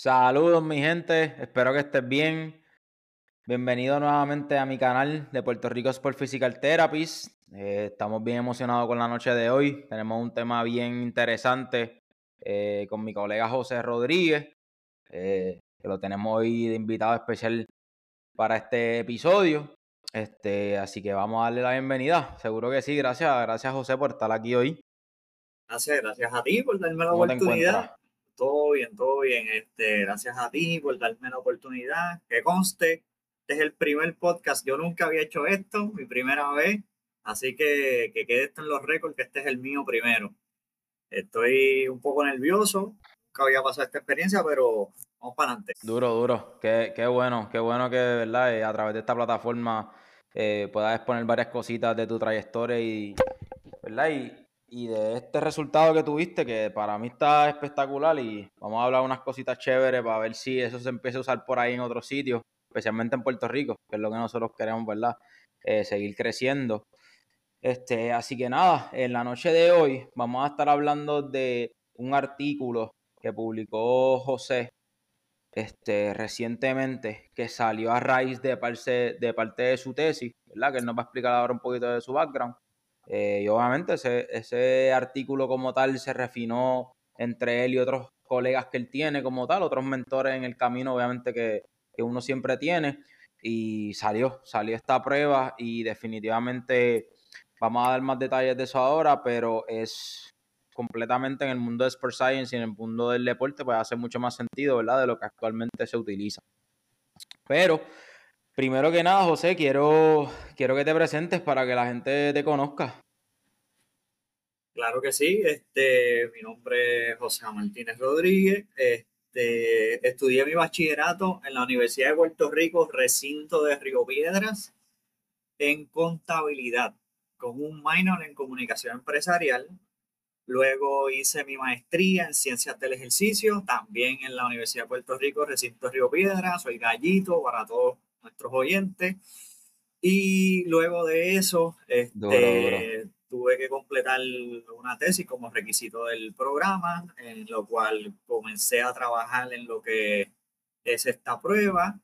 Saludos mi gente, espero que estés bien. Bienvenido nuevamente a mi canal de Puerto Rico Sport Physical Therapies. Eh, estamos bien emocionados con la noche de hoy. Tenemos un tema bien interesante eh, con mi colega José Rodríguez, eh, que lo tenemos hoy de invitado especial para este episodio. Este, así que vamos a darle la bienvenida. Seguro que sí. Gracias, gracias José por estar aquí hoy. Gracias, gracias a ti por darme la oportunidad todo bien, todo bien. Este, gracias a ti por darme la oportunidad. Que conste, este es el primer podcast. Yo nunca había hecho esto, mi primera vez. Así que que quede esto en los récords, que este es el mío primero. Estoy un poco nervioso. Nunca había pasado esta experiencia, pero vamos para adelante. Duro, duro. Qué, qué bueno, qué bueno que, ¿verdad? Eh, a través de esta plataforma eh, puedas exponer varias cositas de tu trayectoria y, ¿verdad? Y, y de este resultado que tuviste, que para mí está espectacular y vamos a hablar unas cositas chéveres para ver si eso se empieza a usar por ahí en otros sitios, especialmente en Puerto Rico, que es lo que nosotros queremos, ¿verdad? Eh, seguir creciendo. Este, así que nada, en la noche de hoy vamos a estar hablando de un artículo que publicó José este, recientemente, que salió a raíz de de parte de su tesis, ¿verdad? Que él nos va a explicar ahora un poquito de su background. Eh, y obviamente ese, ese artículo como tal se refinó entre él y otros colegas que él tiene como tal, otros mentores en el camino obviamente que, que uno siempre tiene. Y salió, salió esta prueba y definitivamente vamos a dar más detalles de eso ahora, pero es completamente en el mundo de Sport Science y en el mundo del deporte, pues hace mucho más sentido, ¿verdad? De lo que actualmente se utiliza. Pero Primero que nada, José, quiero, quiero que te presentes para que la gente te conozca. Claro que sí, este, mi nombre es José Martínez Rodríguez, este, estudié mi bachillerato en la Universidad de Puerto Rico, recinto de Río Piedras, en contabilidad, con un minor en comunicación empresarial. Luego hice mi maestría en ciencias del ejercicio, también en la Universidad de Puerto Rico, recinto de Río Piedras, soy gallito para todos nuestros oyentes. Y luego de eso, este, tuve que completar una tesis como requisito del programa, en lo cual comencé a trabajar en lo que es esta prueba.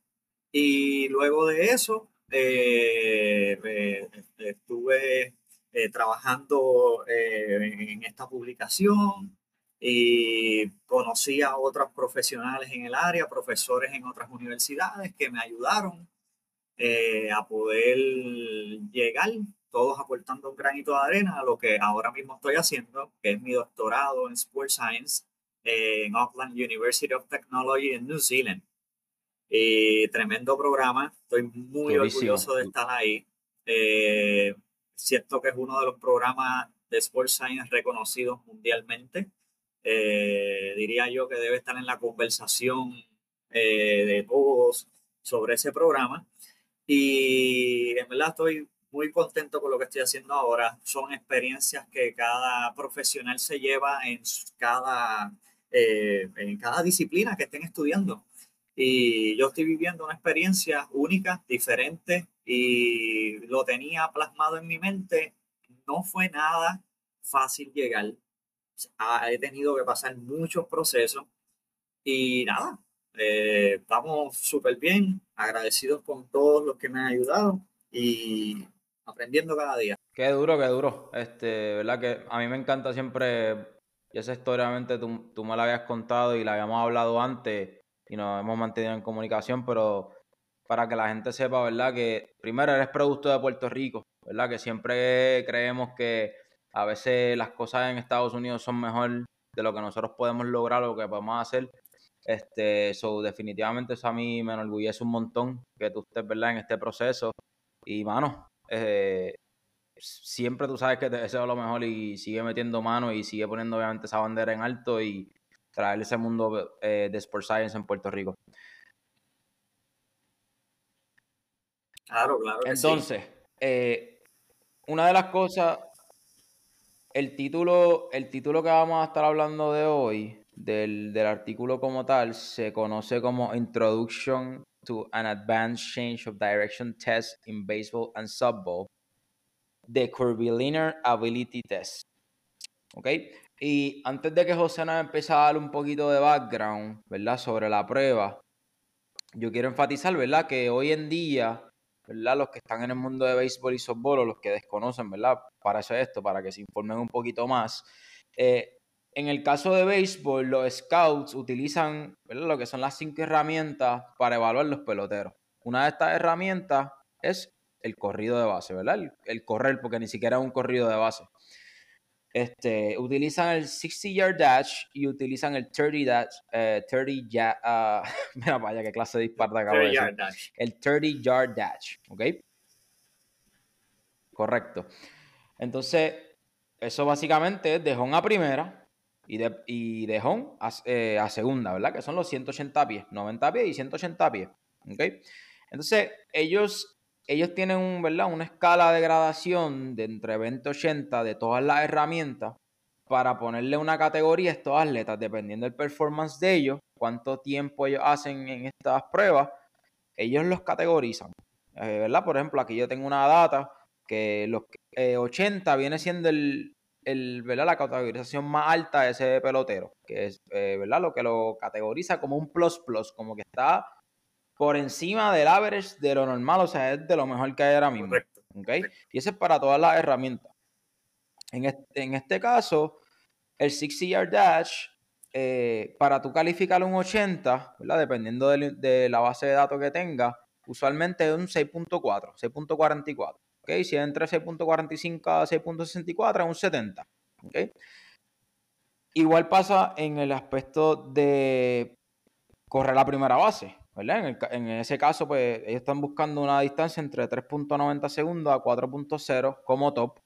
Y luego de eso, eh, eh, estuve eh, trabajando en esta publicación y conocí a otros profesionales en el área, profesores en otras universidades que me ayudaron eh, a poder llegar, todos aportando un granito de arena a lo que ahora mismo estoy haciendo, que es mi doctorado en Sport Science en Auckland University of Technology en New Zealand. Y tremendo programa, estoy muy orgulloso de estar ahí. Eh, siento que es uno de los programas de Sport Science reconocidos mundialmente. Eh, diría yo que debe estar en la conversación eh, de todos sobre ese programa. Y en verdad estoy muy contento con lo que estoy haciendo ahora. Son experiencias que cada profesional se lleva en cada, eh, en cada disciplina que estén estudiando. Y yo estoy viviendo una experiencia única, diferente, y lo tenía plasmado en mi mente. No fue nada fácil llegar he tenido que pasar muchos procesos y nada, eh, estamos súper bien, agradecidos con todos los que me han ayudado y aprendiendo cada día. Qué duro, qué duro. Este, verdad que a mí me encanta siempre, y esa historia obviamente tú, tú me la habías contado y la habíamos hablado antes y nos hemos mantenido en comunicación, pero para que la gente sepa, ¿verdad? Que primero eres producto de Puerto Rico, ¿verdad? Que siempre creemos que a veces las cosas en Estados Unidos son mejor de lo que nosotros podemos lograr o lo que podemos hacer. Este, so, definitivamente eso a mí me enorgullece un montón que tú estés, ¿verdad?, en este proceso. Y, mano, eh, siempre tú sabes que te deseo lo mejor y sigue metiendo mano y sigue poniendo, obviamente, esa bandera en alto y traer ese mundo eh, de Sport Science en Puerto Rico. Claro, claro. Entonces, eh, una de las cosas el título, el título que vamos a estar hablando de hoy, del, artículo como tal, se conoce como Introduction to an Advanced Change of Direction Test in Baseball and Softball, The Curvilinear Ability Test. ¿Ok? Y antes de que José nos empiece a dar un poquito de background, ¿verdad? Sobre la prueba, yo quiero enfatizar, ¿verdad? Que hoy en día, ¿verdad? Los que están en el mundo de béisbol y softball o los que desconocen, ¿verdad? Para eso esto, para que se informen un poquito más. Eh, en el caso de béisbol, los scouts utilizan ¿verdad? lo que son las cinco herramientas para evaluar los peloteros. Una de estas herramientas es el corrido de base, ¿verdad? El, correr, porque ni siquiera es un corrido de base. Este, utilizan el 60 yard dash y utilizan el 30 dash, 30 ya, uh, mira vaya qué clase de disparo acabo de decir. El 30 yard dash, ¿ok? Correcto. Entonces, eso básicamente es de home a primera y de, y de home a, eh, a, segunda, ¿verdad? Que son los 180 pies, 90 pies y 180 pies, ¿ok? Entonces, ellos, ellos tienen un, ¿verdad? una escala de gradación de entre 20 y 80 de todas las herramientas para ponerle una categoría a estos atletas, dependiendo del performance de ellos, cuánto tiempo ellos hacen en estas pruebas, ellos los categorizan. Eh, ¿Verdad? Por ejemplo, aquí yo tengo una data que los 80 eh, viene siendo el, el, ¿verdad? la categorización más alta de ese pelotero, que es eh, ¿verdad? lo que lo categoriza como un plus plus, como que está por encima del average de lo normal, o sea, es de lo mejor que hay ahora mismo. Y eso es para todas las herramientas. En este, en este caso, el 60 yard dash, eh, para tú calificar un 80, ¿verdad? dependiendo de, la base de datos que tenga, usualmente es un 6.4, 6.44. ¿okay? Si es entre 6.45 a 6.64, es un 70. Igual pasa en el aspecto de correr la primera base. En, ese caso, pues ellos están buscando una distancia entre 3.90 segundos a 4.0 como top,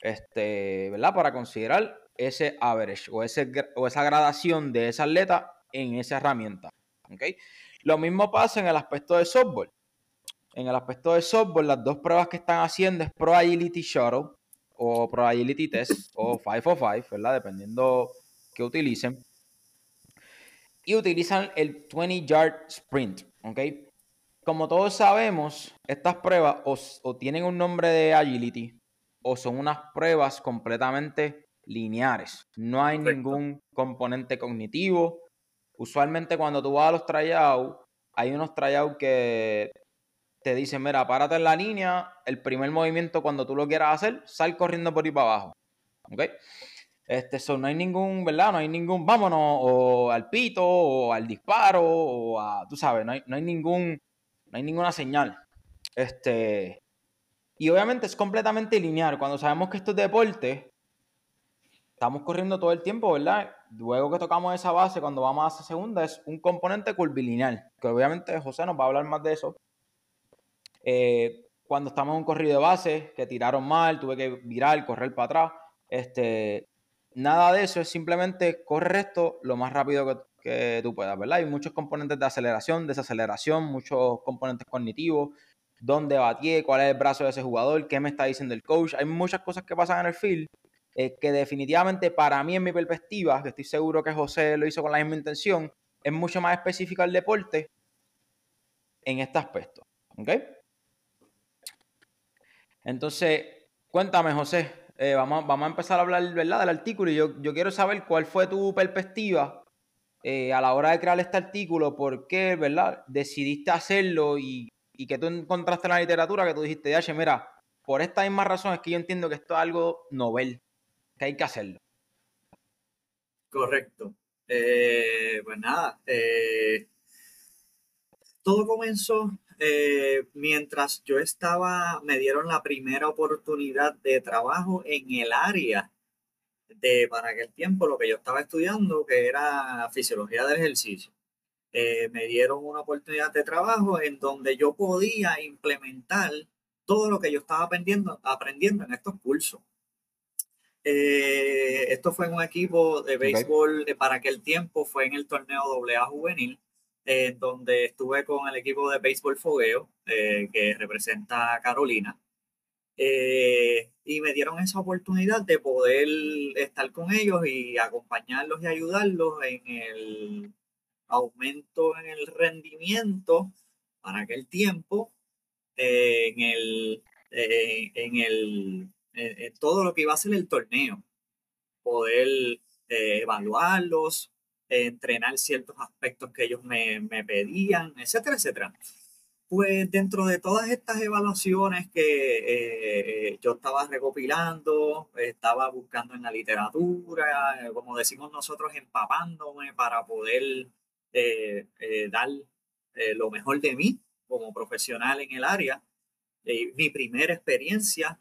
este, ¿verdad? Para considerar ese average o, ese, o esa gradación de esa atleta en esa herramienta. Lo mismo pasa en el aspecto de softball. En el aspecto de softball, las dos pruebas que están haciendo es Pro Agility Shuttle o Pro Agility Test o 505, ¿verdad? Dependiendo que utilicen y utilizan el 20 yard sprint, ¿ok? Como todos sabemos, estas pruebas o, tienen un nombre de agility o son unas pruebas completamente lineares. No hay ningún componente cognitivo. Usualmente cuando tú vas a los tryouts, hay unos tryouts que te dicen, mira, párate en la línea, el primer movimiento cuando tú lo quieras hacer, sal corriendo por ahí para abajo. ¿Ok? Este, no hay ningún, ¿verdad? No hay ningún, vámonos, o al pito, o al disparo, o a, tú sabes, no hay, no hay ningún, no hay ninguna señal. Este, y obviamente es completamente lineal. Cuando sabemos que esto es deporte, estamos corriendo todo el tiempo, ¿verdad? Luego que tocamos esa base, cuando vamos a esa segunda, es un componente curvilineal, que obviamente José nos va a hablar más de eso. Eh, cuando estamos en un corrido de base, que tiraron mal, tuve que virar, correr para atrás, este, Nada de eso, es simplemente correr esto lo más rápido que, tú puedas, ¿verdad? Hay muchos componentes de aceleración, desaceleración, muchos componentes cognitivos, dónde batí, cuál es el brazo de ese jugador, qué me está diciendo el coach. Hay muchas cosas que pasan en el field eh, que definitivamente para mí, en mi perspectiva, que estoy seguro que José lo hizo con la misma intención, es mucho más específico el deporte en este aspecto. ¿Ok? Entonces, cuéntame, José, eh, vamos, vamos a empezar a hablar ¿verdad? del artículo y yo, yo quiero saber cuál fue tu perspectiva eh, a la hora de crear este artículo, por qué ¿verdad? decidiste hacerlo y, y que tú encontraste en la literatura que tú dijiste, ya, mira, por esta misma razón es que yo entiendo que esto es algo novel, que hay que hacerlo. Correcto. Eh, pues nada, todo comenzó eh, mientras yo estaba, me dieron la primera oportunidad de trabajo en el área de, para aquel tiempo, lo que yo estaba estudiando, que era fisiología del ejercicio. Eh, me dieron una oportunidad de trabajo en donde yo podía implementar todo lo que yo estaba aprendiendo, aprendiendo en estos cursos. Eh, esto fue en un equipo de béisbol para aquel tiempo, fue en el torneo AA juvenil en donde estuve con el equipo de béisbol fogueo eh, que representa a Carolina. Eh, y me dieron esa oportunidad de poder estar con ellos y acompañarlos y ayudarlos en el aumento en el rendimiento para aquel tiempo, eh, en el, en el, en todo lo que iba a ser el torneo. poder eh, evaluarlos, entrenar ciertos aspectos que ellos me, me pedían, etcétera, etcétera. Pues dentro de todas estas evaluaciones que eh, yo estaba recopilando, estaba buscando en la literatura, como decimos nosotros, empapándome para poder eh, eh, dar lo mejor de mí como profesional en el área. mi primera experiencia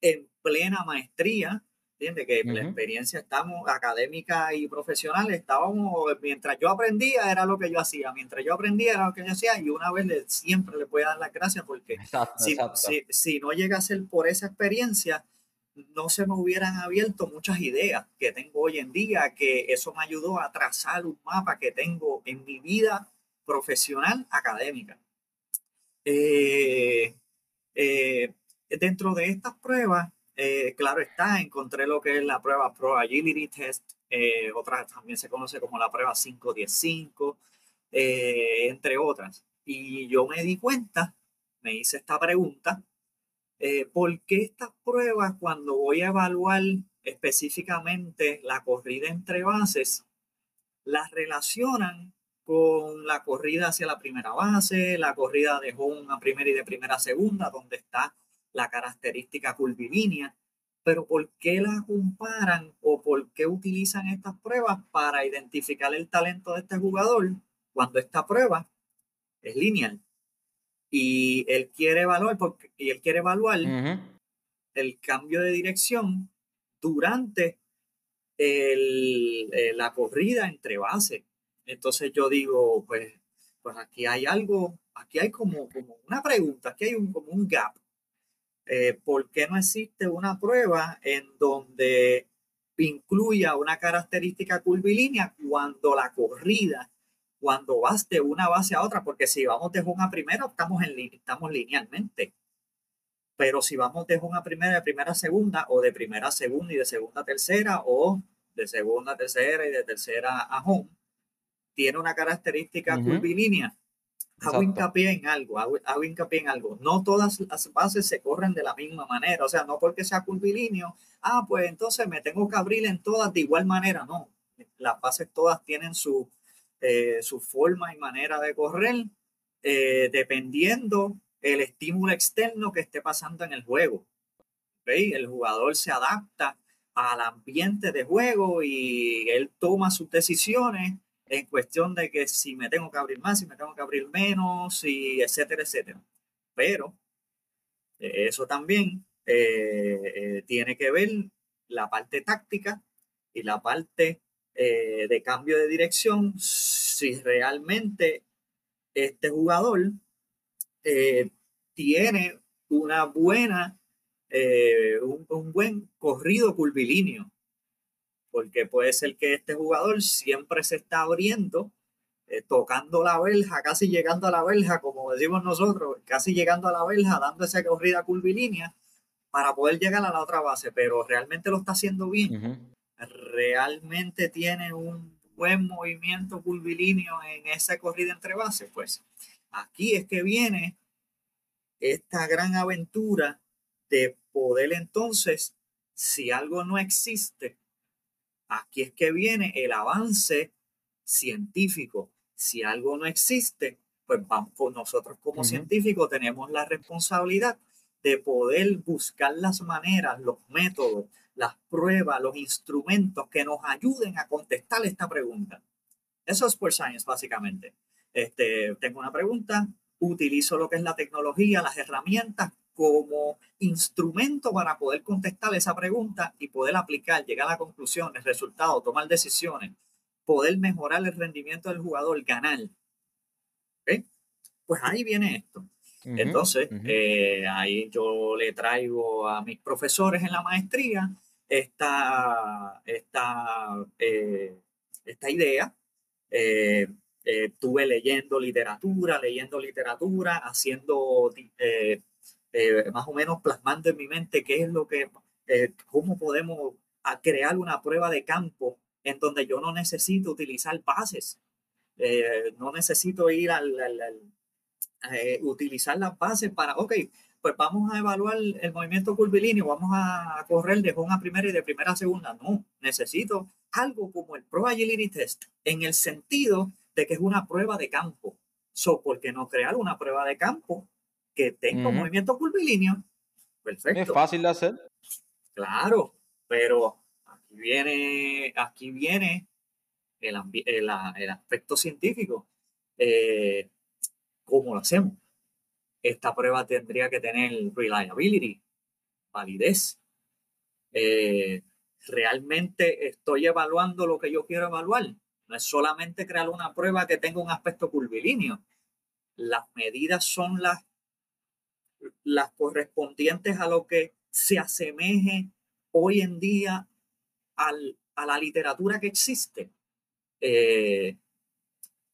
en plena maestría que la experiencia estamos académica y profesional, estábamos, mientras yo aprendía era lo que yo hacía, mientras yo aprendía era lo que yo hacía y una vez le, siempre le voy a dar las gracias porque si, Si, si, no llega a ser por esa experiencia, no se me hubieran abierto muchas ideas que tengo hoy en día, que eso me ayudó a trazar un mapa que tengo en mi vida profesional académica. Eh, eh, dentro de estas pruebas, eh, claro está, encontré lo que es la prueba Pro Agility Test, eh, otra también se conoce como la prueba 515, eh, entre otras. Y yo me di cuenta, me hice esta pregunta, ¿por qué estas pruebas cuando voy a evaluar específicamente la corrida entre bases, las relacionan con la corrida hacia la primera base, la corrida de home a primera y de primera a segunda, donde está la característica curvilínea, pero ¿por qué la comparan o por qué utilizan estas pruebas para identificar el talento de este jugador cuando esta prueba es lineal? Y él quiere evaluar, porque, y él quiere evaluar el cambio de dirección durante el, eh, la corrida entre bases. Entonces yo digo, pues, pues aquí hay algo, aquí hay como, como una pregunta, aquí hay un, como un gap eh, ¿por qué no existe una prueba en donde incluya una característica curvilínea cuando la corrida, cuando vas de una base a otra? Porque si vamos de una primera, estamos, en, estamos linealmente. Pero si vamos de una primera, de primera a segunda, o de primera a segunda y de segunda a tercera, o de segunda a tercera y de tercera a home, tiene una característica curvilínea hago hincapié en algo, hago, hincapié en algo. No todas las bases se corren de la misma manera. O sea, no porque sea curvilíneo, ah, pues entonces me tengo que abrir en todas de igual manera. No, las bases todas tienen su, eh, su forma y manera de correr eh, dependiendo el estímulo externo que esté pasando en el juego. ¿Veis? El jugador se adapta al ambiente de juego y él toma sus decisiones en cuestión de que si me tengo que abrir más, si me tengo que abrir menos, y etcétera, etcétera. Pero eh, eso también eh, eh, tiene que ver la parte táctica y la parte de cambio de dirección, si realmente este jugador tiene una buena, un, un buen corrido curvilíneo porque puede ser que este jugador siempre se está abriendo, eh, tocando la verja, casi llegando a la verja, como decimos nosotros, casi llegando a la verja, dando esa corrida curvilínea para poder llegar a la otra base, pero realmente lo está haciendo bien. Realmente tiene un buen movimiento curvilíneo en esa corrida entre bases, pues aquí es que viene esta gran aventura de poder entonces, si algo no existe, Aquí es que viene el avance científico. Si algo no existe, pues vamos, nosotros como científicos tenemos la responsabilidad de poder buscar las maneras, los métodos, las pruebas, los instrumentos que nos ayuden a contestar esta pregunta. Eso es por Science, básicamente. Este, tengo una pregunta, utilizo lo que es la tecnología, las herramientas como instrumento para poder contestar esa pregunta y poder aplicar, llegar a conclusiones, resultados, tomar decisiones, poder mejorar el rendimiento del jugador, ganar. Pues ahí viene esto. Entonces, eh, ahí yo le traigo a mis profesores en la maestría esta, esta, eh, esta idea. Eh, estuve leyendo literatura, leyendo literatura, haciendo eh, más o menos plasmando en mi mente qué es lo que, eh, cómo podemos crear una prueba de campo en donde yo no necesito utilizar bases, eh, no necesito ir al, utilizar las bases para, ok, pues vamos a evaluar el movimiento curvilíneo, vamos a correr de a primera y de primera a segunda. No, necesito algo como el Pro Agility Test, en el sentido de que es una prueba de campo. So, ¿por qué no crear una prueba de campo que tenga un movimiento curvilíneo? Perfecto. Es fácil de hacer. Claro, pero aquí viene, aquí viene el, el, aspecto científico. Eh, ¿Cómo lo hacemos? Esta prueba tendría que tener reliability, validez. Eh, realmente estoy evaluando lo que yo quiero evaluar. No es solamente crear una prueba que tenga un aspecto curvilíneo. Las medidas son las, las correspondientes a lo que se asemeje hoy en día al, a la literatura que existe. Eh,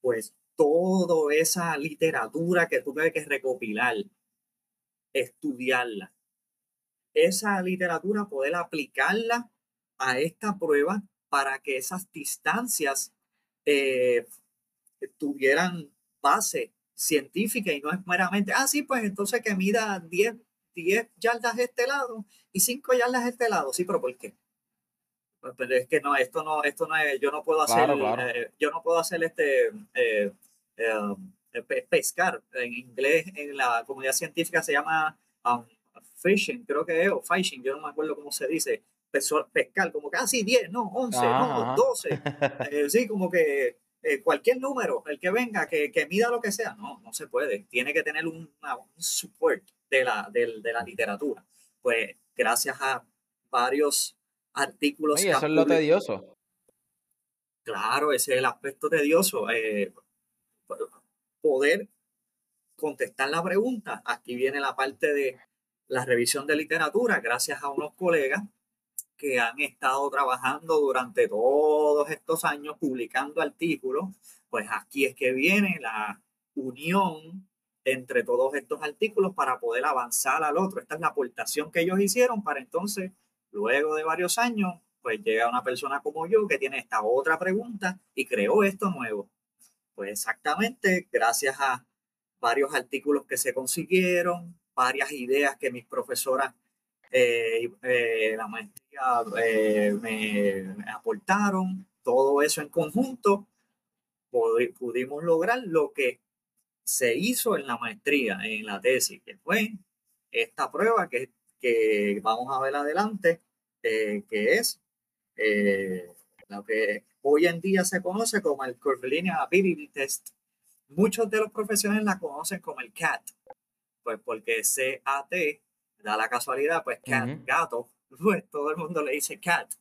pues toda esa literatura que tuve que recopilar, estudiarla, esa literatura poder aplicarla a esta prueba para que esas distancias eh, tuvieran base científica y no es meramente, ah, sí, pues entonces que mida 10, 10 yardas este lado y 5 yardas este lado. Sí, pero ¿por qué? Pues, pero es que no, esto no, esto no es, yo no puedo hacer, eh, yo no puedo hacer este, eh, pescar en inglés, en la comunidad científica se llama um, fishing, creo que es, o fishing, yo no me acuerdo cómo se dice, pescar, como casi 10, no, 11, no, 12. Eh, sí, como que eh, cualquier número, el que venga, que, que, mida lo que sea, no, no se puede. Tiene que tener un, un support de la, de, de, la literatura. Pues gracias a varios artículos. Y eso es lo tedioso. Claro, ese es el aspecto tedioso. Eh, poder contestar la pregunta. Aquí viene la parte de la revisión de literatura, gracias a unos colegas que han estado trabajando durante todos estos años publicando artículos, pues aquí es que viene la unión entre todos estos artículos para poder avanzar al otro. Esta es la aportación que ellos hicieron para entonces, luego de varios años, pues llega una persona como yo que tiene esta otra pregunta y creó esto nuevo. Pues exactamente, gracias a varios artículos que se consiguieron, varias ideas que mis profesoras eh, eh, la maestría eh, me, aportaron, todo eso en conjunto, pudimos lograr lo que se hizo en la maestría, en la tesis, que fue esta prueba que, que vamos a ver adelante, que es lo que hoy en día se conoce como el Curvilinear Ability Test. Muchos de los profesionales la conocen como el CAT, pues porque CAT da la casualidad, pues cat, gato, pues todo el mundo le dice cat.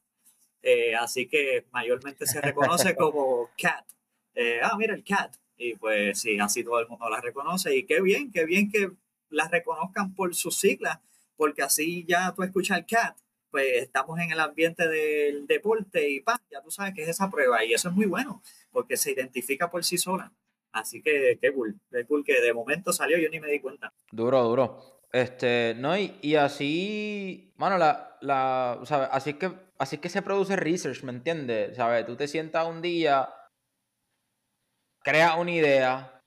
Eh, así que mayormente se reconoce como cat. Eh, ah, mira el cat. Y pues sí, así todo el mundo la reconoce. Y qué bien, qué bien que la reconozcan por sus siglas, porque así ya tú escuchas el cat, pues estamos en el ambiente del deporte y pa, ya tú sabes que es esa prueba. Y eso es muy bueno, porque se identifica por sí sola. Así que qué cool, qué cool que de momento salió, yo ni me di cuenta. Duro, duro. Este, no, y, así, mano, la, la, ¿sabes? Así que, así es que se produce research, ¿me entiendes? ¿Sabes? Tú te sientas un día, creas una idea,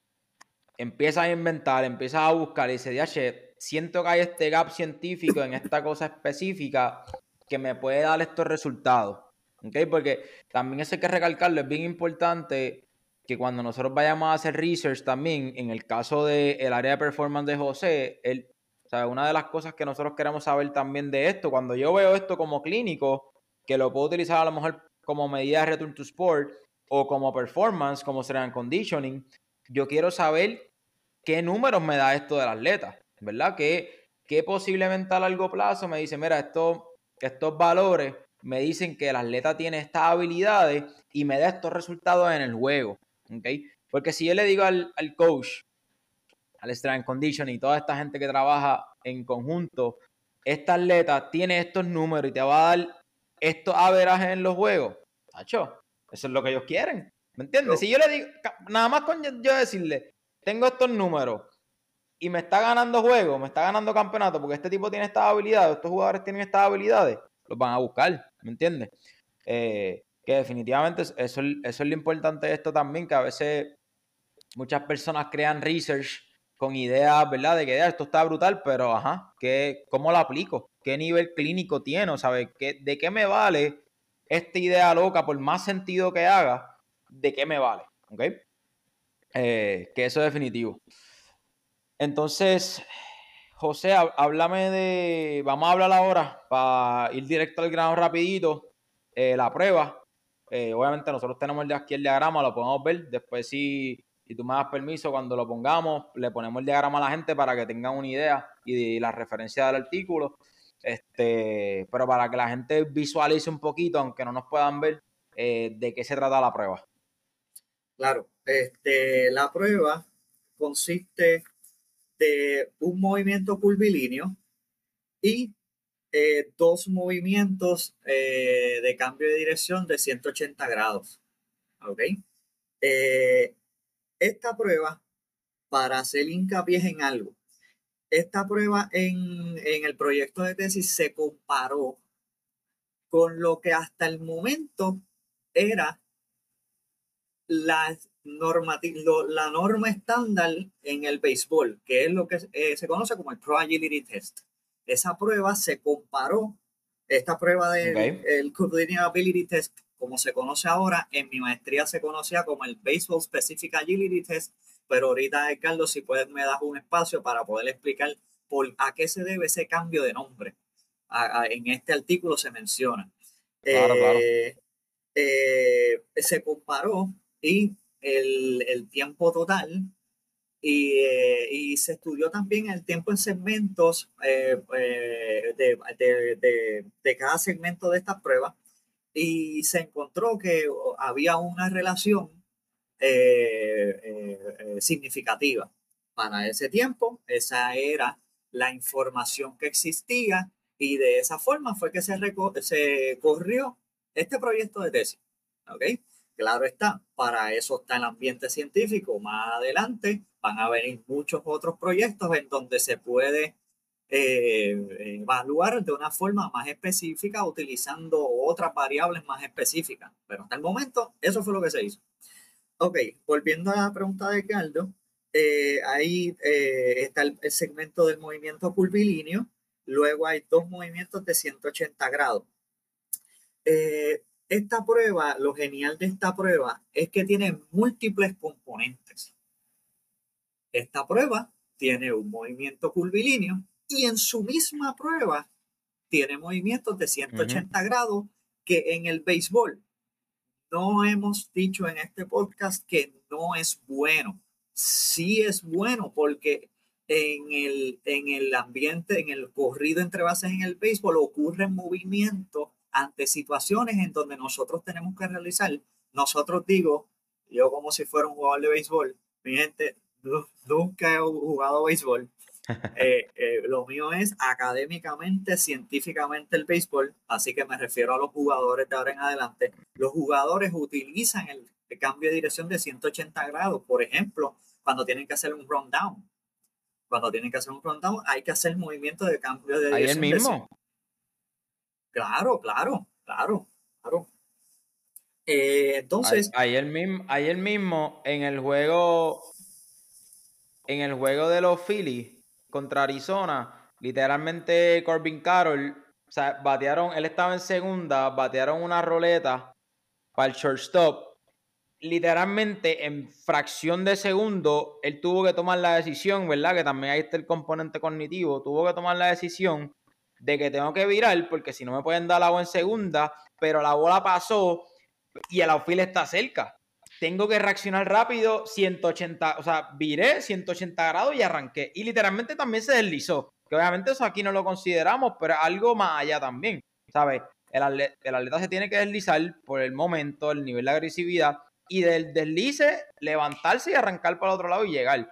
empiezas a inventar, empiezas a buscar y dices, che, siento que hay este gap científico en esta cosa específica que me puede dar estos resultados. ¿Ok? Porque también eso hay que recalcarlo, es bien importante que cuando nosotros vayamos a hacer research también, en el caso del área de performance de José, él o sea, una de las cosas que nosotros queremos saber también de esto, cuando yo veo esto como clínico, que lo puedo utilizar a lo mejor como medida de return to sport o como performance, como será conditioning, yo quiero saber qué números me da esto del atleta, ¿verdad? Que, que posiblemente a largo plazo me dice, mira, esto, estos valores me dicen que el atleta tiene estas habilidades y me da estos resultados en el juego, ¿ok? Porque si yo le digo al, al coach, al strength condition y toda esta gente que trabaja en conjunto, esta atleta tiene estos números y te va a dar estos averajes en los juegos. Tacho, eso es lo que ellos quieren. ¿Me entiendes? Si yo le digo, nada más con yo decirle, tengo estos números y me está ganando juegos, me está ganando campeonato porque este tipo tiene estas habilidades, estos jugadores tienen estas habilidades, los van a buscar, ¿me entiendes? Eh, que definitivamente eso, eso es lo importante de esto también, que a veces muchas personas crean research con ideas, ¿verdad? De que esto está brutal, pero ajá, ¿qué, ¿cómo lo aplico? ¿Qué nivel clínico tiene? ¿Sabes? ¿Qué, ¿De qué me vale esta idea loca, por más sentido que haga? ¿De qué me vale? ¿Ok? Eh, que eso es definitivo. Entonces, José, háblame de. Vamos a hablar ahora para ir directo al grano rapidito. Eh, la prueba. Eh, obviamente nosotros tenemos aquí el diagrama, lo podemos ver. Después si, si tú me das permiso, cuando lo pongamos, le ponemos el diagrama a la gente para que tengan una idea y la referencia del artículo. Este, pero para que la gente visualice un poquito, aunque no nos puedan ver, eh, de qué se trata la prueba. Claro, este, la prueba consiste de un movimiento curvilíneo y eh, dos movimientos eh, de cambio de dirección de 180 grados. ¿Ok? Esta prueba, para hacer hincapié en algo, esta prueba en, en el proyecto de tesis se comparó con lo que hasta el momento era la la norma estándar en el béisbol, que es lo que eh, se conoce como el Pro Agility Test. Esa prueba se comparó, esta prueba del el Ability Test, como se conoce ahora, en mi maestría se conocía como el Baseball Specific Agility Test, pero ahorita, Carlos, si puedes me das un espacio para poder explicar por a qué se debe ese cambio de nombre. en este artículo se menciona. Claro, claro. Eh, eh, se comparó y el, tiempo total eh, y, se estudió también el tiempo en segmentos eh, eh, de, cada segmento de esta prueba y se encontró que había una relación significativa. Para ese tiempo, esa era la información que existía y de esa forma fue que se, se corrió este proyecto de tesis. ¿okay? Claro está, para eso está el ambiente científico. Más adelante van a venir muchos otros proyectos en donde se puede eh, evaluar de una forma más específica utilizando otras variables más específicas. Pero hasta el momento, eso fue lo que se hizo. Ok, volviendo a la pregunta de Caldo, eh, ahí eh, está el, segmento del movimiento curvilíneo, luego hay dos movimientos de 180 grados. Esta prueba, lo genial de esta prueba es que tiene múltiples componentes. Esta prueba tiene un movimiento curvilíneo y en su misma prueba tiene movimientos de 180 grados que en el béisbol no hemos dicho en este podcast que no es bueno. Sí es bueno porque en el, en el ambiente, en el corrido entre bases en el béisbol ocurren movimientos ante situaciones en donde nosotros tenemos que realizar, nosotros digo, yo como si fuera un jugador de béisbol, mi gente, nunca he jugado béisbol. Eh, eh, lo mío es académicamente, científicamente el béisbol, así que me refiero a los jugadores de ahora en adelante. Los jugadores utilizan el, cambio de dirección de 180 grados, por ejemplo, cuando tienen que hacer un rundown. Cuando tienen que hacer un rundown, hay que hacer movimiento de cambio de dirección. Ahí el mismo. Claro, claro, claro, claro. Eh, entonces. Ayer mismo, ayer mismo en el juego. En el juego de los Phillies contra Arizona, literalmente Corbin Carroll, o sea, batearon, él estaba en segunda, batearon una roleta para el shortstop. Literalmente en fracción de segundo, él tuvo que tomar la decisión, ¿verdad? Que también ahí está el componente cognitivo, tuvo que tomar la decisión de que tengo que virar porque si no me pueden dar la bola en segunda, pero la bola pasó y el outfield está cerca. Tengo que reaccionar rápido, 180, o sea, viré 180 grados y arranqué. Y literalmente también se deslizó. Que obviamente eso aquí no lo consideramos, pero algo más allá también. ¿Sabes? El atleta, el se tiene que deslizar por el momento, el nivel de agresividad, y del deslice levantarse y arrancar para el otro lado y llegar.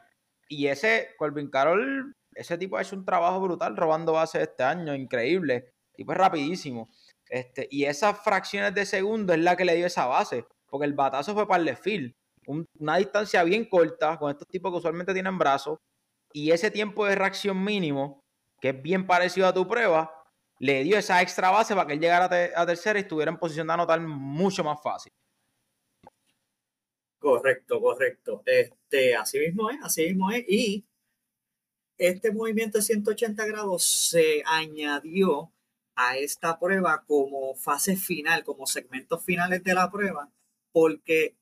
Y ese Colvin Carroll ese tipo ha hecho un trabajo brutal robando bases este año, increíble. Tipo es rapidísimo. Este, y esas fracciones de segundo es la que le dio esa base, porque el batazo fue para el field. una distancia bien corta con estos tipos que usualmente tienen brazos. Y ese tiempo de reacción mínimo, que es bien parecido a tu prueba, le dio esa extra base para que él llegara a, tercera y estuviera en posición de anotar mucho más fácil. Correcto, correcto. Este, así mismo es, así mismo es. Y este movimiento de 180 grados se añadió a esta prueba como fase final, como segmentos finales de la prueba, porque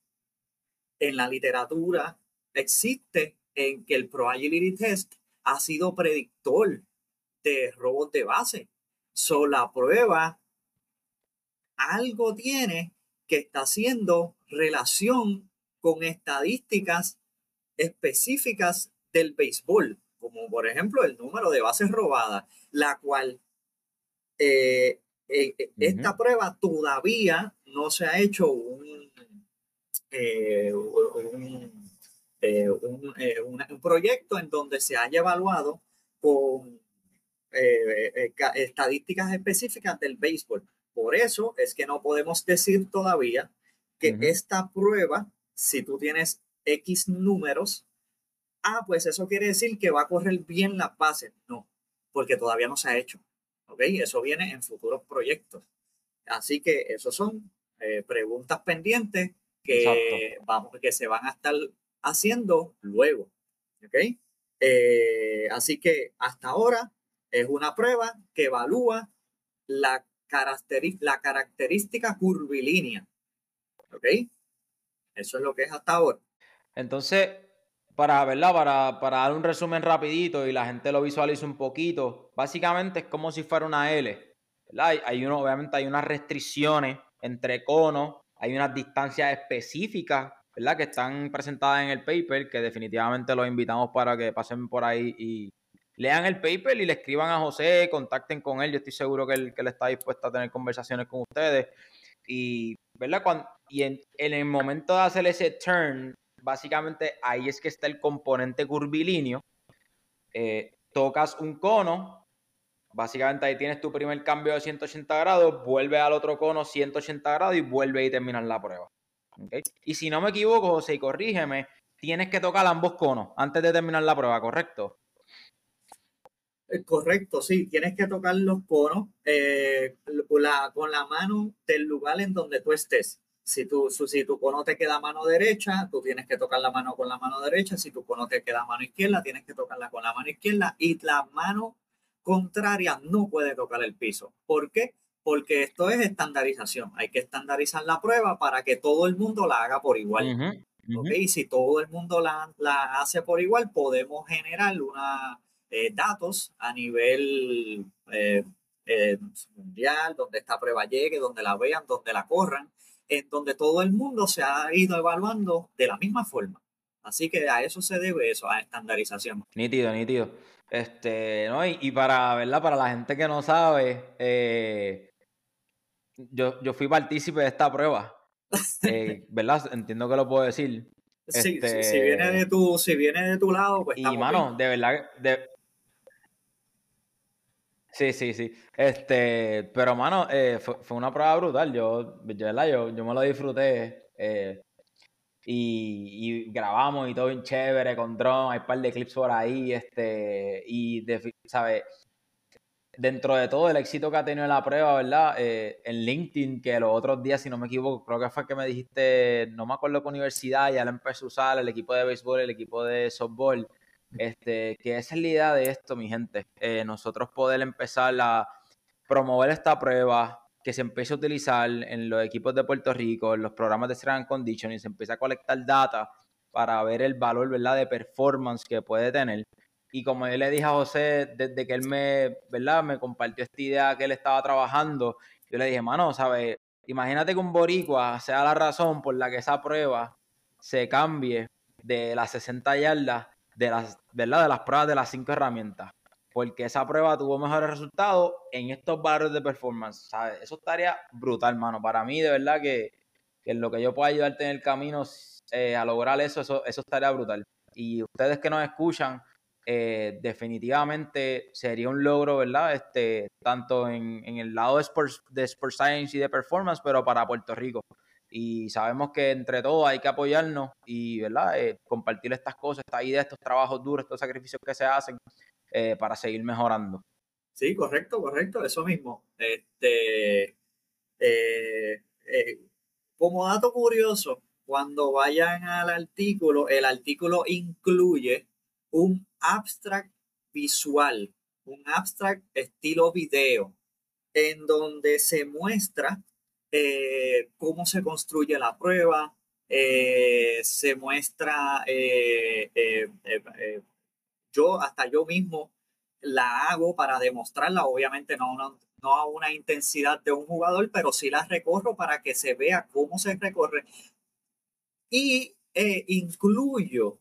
en la literatura existe en que el Probability Test ha sido predictor de robos de base. So, la prueba algo tiene que está haciendo relación con estadísticas específicas del béisbol, como por ejemplo el número de bases robadas, la cual eh, eh, eh, esta prueba todavía no se ha hecho un, un, proyecto en donde se haya evaluado con estadísticas específicas del béisbol. Por eso es que no podemos decir todavía que esta prueba, si tú tienes X números, ah, pues eso quiere decir que va a correr bien la base. No, porque todavía no se ha hecho. ¿Ok? Eso viene en futuros proyectos. Así que esos son eh, preguntas pendientes que, vamos, que se van a estar haciendo luego. ¿Ok? Eh, así que hasta ahora es una prueba que evalúa la, la característica curvilínea. ¿Ok? Eso es lo que es hasta ahora. Entonces, para, ¿verdad? Para, para dar un resumen rapidito y la gente lo visualice un poquito, básicamente es como si fuera una L. Hay, hay uno, obviamente hay unas restricciones entre conos, hay unas distancias específicas, ¿verdad? Que están presentadas en el paper, que definitivamente los invitamos para que pasen por ahí y lean el paper y le escriban a José, contacten con él. Yo estoy seguro que él, está dispuesto a tener conversaciones con ustedes. Y, ¿verdad? Cuando, y en, en el momento de hacer ese turn básicamente ahí es que está el componente curvilíneo. Eh, tocas un cono, básicamente ahí tienes tu primer cambio de 180 grados, vuelve al otro cono 180 grados y vuelve y terminas la prueba. Y si no me equivoco, José, y corrígeme, tienes que tocar ambos conos antes de terminar la prueba, ¿correcto? Correcto, sí, tienes que tocar los conos eh, con la mano del lugar en donde tú estés. Si tu, si tu cono te queda mano derecha, tú tienes que tocar la mano con la mano derecha. Si tu cono te queda mano izquierda, tienes que tocarla con la mano izquierda. Y la mano contraria no puede tocar el piso. ¿Por qué? Porque esto es estandarización. Hay que estandarizar la prueba para que todo el mundo la haga por igual. Y si todo el mundo la, la, hace por igual, podemos generar una, eh, datos a nivel eh, eh, mundial, donde esta prueba llegue, donde la vean, donde la corran en donde todo el mundo se ha ido evaluando de la misma forma. Así que a eso se debe eso, a estandarización. Nítido, nítido. Este, ¿no? Y, para, ¿verdad? Para la gente que no sabe, eh, yo, yo fui partícipe de esta prueba. Eh, ¿Verdad? Entiendo que lo puedo decir. Sí, si, viene de tu, si viene de tu lado, pues. Y mano, de verdad, de, Sí, sí, sí. Este, pero mano, eh, fue, una prueba brutal. Yo, yo, yo, yo me lo disfruté. Eh, y, grabamos y todo bien chévere con drone, hay un par de clips por ahí, este, y de. Dentro de todo el éxito que ha tenido la prueba, ¿verdad? Eh, en LinkedIn, que los otros días, si no me equivoco, creo que fue que me dijiste, no me acuerdo qué universidad, ya la empecé a usar, el equipo de béisbol, el equipo de softball, este, que esa es la idea de esto, mi gente. Eh, nosotros poder empezar a promover esta prueba, que se empiece a utilizar en los equipos de Puerto Rico, en los programas de Strength Condition y se empiece a colectar data para ver el valor, ¿verdad?, de performance que puede tener. Y como yo le dije a José, desde que él me, ¿verdad?, me compartió esta idea que él estaba trabajando, yo le dije, mano, ¿sabes? Imagínate que un boricua sea la razón por la que esa prueba se cambie de las 60 yardas de las, ¿verdad? de las pruebas de las cinco herramientas. Porque esa prueba tuvo mejores resultados en estos barrios de performance. ¿sabes? Eso estaría brutal, mano. Para mí, de verdad que, en lo que yo pueda ayudarte en el camino eh, a lograr eso, eso, eso estaría brutal. Y ustedes que nos escuchan, eh, definitivamente sería un logro, ¿verdad? Este, tanto en, en el lado de sports, de sports Science y de Performance, pero para Puerto Rico y sabemos que entre todos hay que apoyarnos y ¿verdad? Eh, compartir estas cosas, estas ideas, estos trabajos duros, estos sacrificios que se hacen eh, para seguir mejorando. Sí, correcto, correcto, eso mismo. Este, eh, como dato curioso, cuando vayan al artículo, el artículo incluye un abstract visual, un abstract estilo video, en donde se muestra eh, cómo se construye la prueba, eh, se muestra, eh, yo hasta yo mismo la hago para demostrarla, obviamente no, no a una intensidad de un jugador, pero sí la recorro para que se vea cómo se recorre. Y incluyo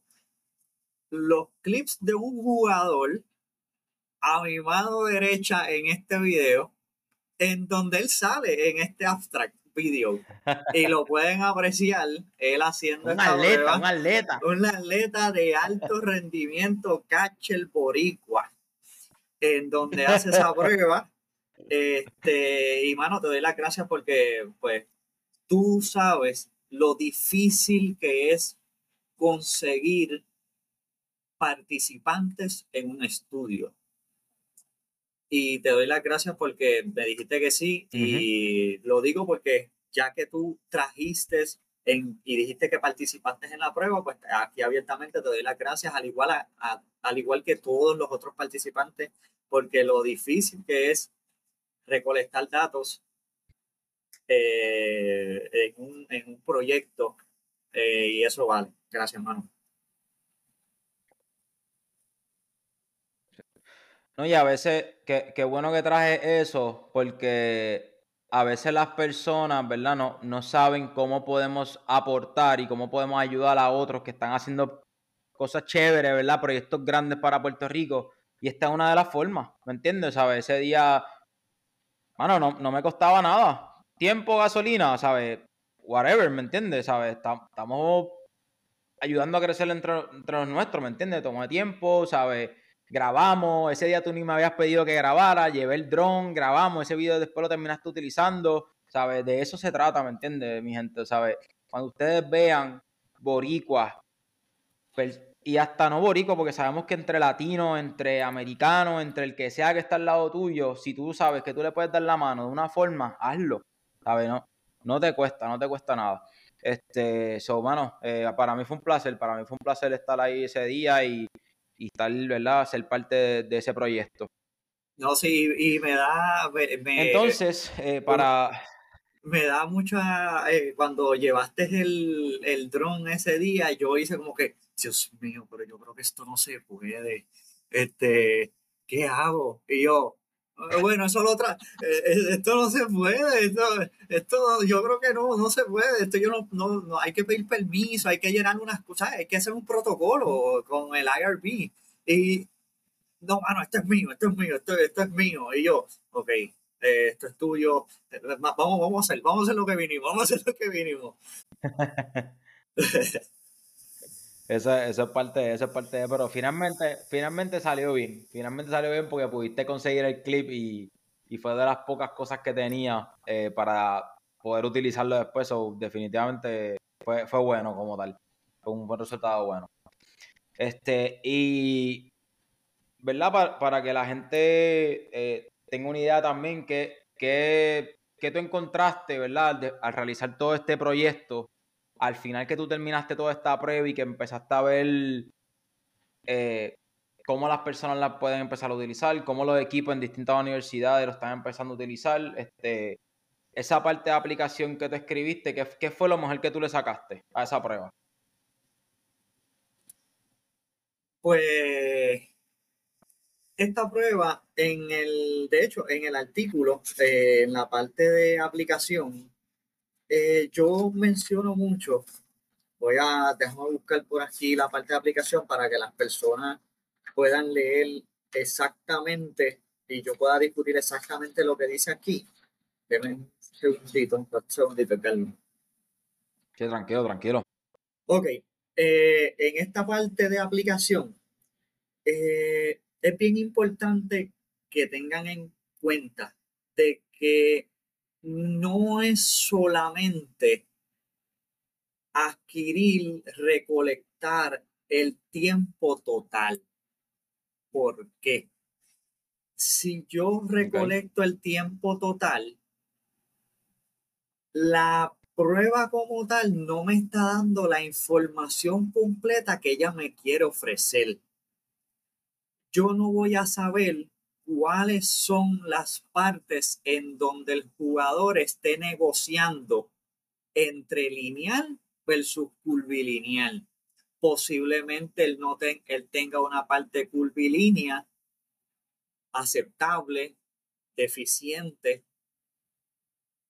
los clips de un jugador a mi mano derecha en este video, en donde él sale en este abstract video y lo pueden apreciar él haciendo un atleta, un atleta, un atleta de alto rendimiento catcher boricua, en donde hace esa prueba. Este, y mano, te doy las gracias porque pues tú sabes lo difícil que es conseguir participantes en un estudio. Y te doy las gracias porque me dijiste que sí. Y lo digo porque ya que tú trajiste en, y dijiste que participaste en la prueba, pues aquí abiertamente te doy las gracias, al igual, al igual que todos los otros participantes, porque lo difícil que es recolectar datos eh, en, un, en, un, proyecto eh, y eso vale. Gracias, hermano. No, y a veces, qué bueno que traje eso, porque a veces las personas, ¿verdad? No, no saben cómo podemos aportar y cómo podemos ayudar a otros que están haciendo cosas chéveres, ¿verdad? Proyectos grandes para Puerto Rico. Y esta es una de las formas, ¿me entiendes? ¿Sabes? Ese día, bueno, no, no me costaba nada. Tiempo, gasolina, ¿sabes? Whatever, ¿me entiendes? ¿Sabes? Estamos ayudando a crecer entre, entre los nuestros, ¿me entiendes? Tomó tiempo, ¿sabes? Grabamos, ese día tú ni me habías pedido que grabara, llevé el dron, grabamos, ese video después lo terminaste utilizando, ¿sabes? De eso se trata, ¿me entiendes, mi gente? ¿Sabes? Cuando ustedes vean boricuas, y hasta no boricua, porque sabemos que entre latinos, entre americanos, entre el que sea que está al lado tuyo, si tú sabes que tú le puedes dar la mano de una forma, hazlo, ¿sabes? No, no te cuesta, no te cuesta nada. Este, so, mano, eh, para mí fue un placer, para mí fue un placer estar ahí ese día y y estar, ¿verdad?, ser parte de, ese proyecto. No, sí, y me da... Entonces, eh, para... Me da mucha... Eh, cuando llevaste el, el dron ese día, yo hice como que, Dios mío, pero yo creo que esto no se puede. Este, ¿qué hago? Y yo, bueno, eso lo otra, esto no se puede, esto, esto, yo creo que no, no se puede, esto yo no, no, no, hay que pedir permiso, hay que llenar unas cosas, hay que hacer un protocolo con el IRB y no, mano, esto es mío, esto es mío, esto, esto es mío, y yo, ok, eh, esto es tuyo, eh, vamos, vamos a hacer, vamos a hacer lo que vinimos, vamos a hacer lo que vinimos. Esa, es parte, esa es parte de, pero finalmente, finalmente salió bien. Finalmente salió bien porque pudiste conseguir el clip y, fue de las pocas cosas que tenía eh, para poder utilizarlo después. definitivamente fue, fue bueno como tal. Fue un buen resultado bueno. Este, y ¿verdad? Para, que la gente eh, tenga una idea también que, que, que tú encontraste, ¿verdad? al realizar todo este proyecto al final que tú terminaste toda esta prueba y que empezaste a ver eh, cómo las personas la pueden empezar a utilizar, cómo los equipos en distintas universidades lo están empezando a utilizar, este, esa parte de aplicación que te escribiste, ¿qué, ¿qué, fue lo mejor que tú le sacaste a esa prueba? Pues esta prueba, en el, de hecho, en el artículo, eh, en la parte de aplicación, eh, yo menciono mucho, voy a dejar buscar por aquí la parte de aplicación para que las personas puedan leer exactamente y yo pueda discutir exactamente lo que dice aquí. Denme un segundito, un segundito, calma. Sí, tranquilo, tranquilo. Ok, eh, en esta parte de aplicación eh, es bien importante que tengan en cuenta de que no es solamente adquirir, recolectar el tiempo total. ¿Por qué? Si yo recolecto el tiempo total, la prueba como tal no me está dando la información completa que ella me quiere ofrecer. yo no voy a saber cuáles son las partes en donde el jugador esté negociando entre lineal versus curvilineal. Posiblemente él, no él tenga una parte curvilínea aceptable, deficiente,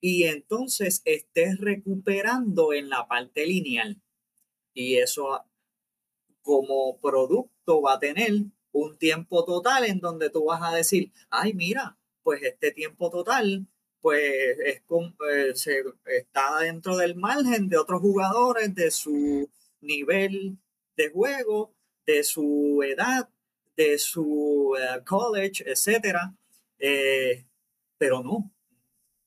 y entonces esté recuperando en la parte lineal. Y eso como producto va a tener un tiempo total en donde tú vas a decir, ay, mira, pues este tiempo total pues es eh, se, está dentro del margen de otros jugadores, de su nivel de juego, de su edad, de su eh, college, etcétera. Eh, pero no,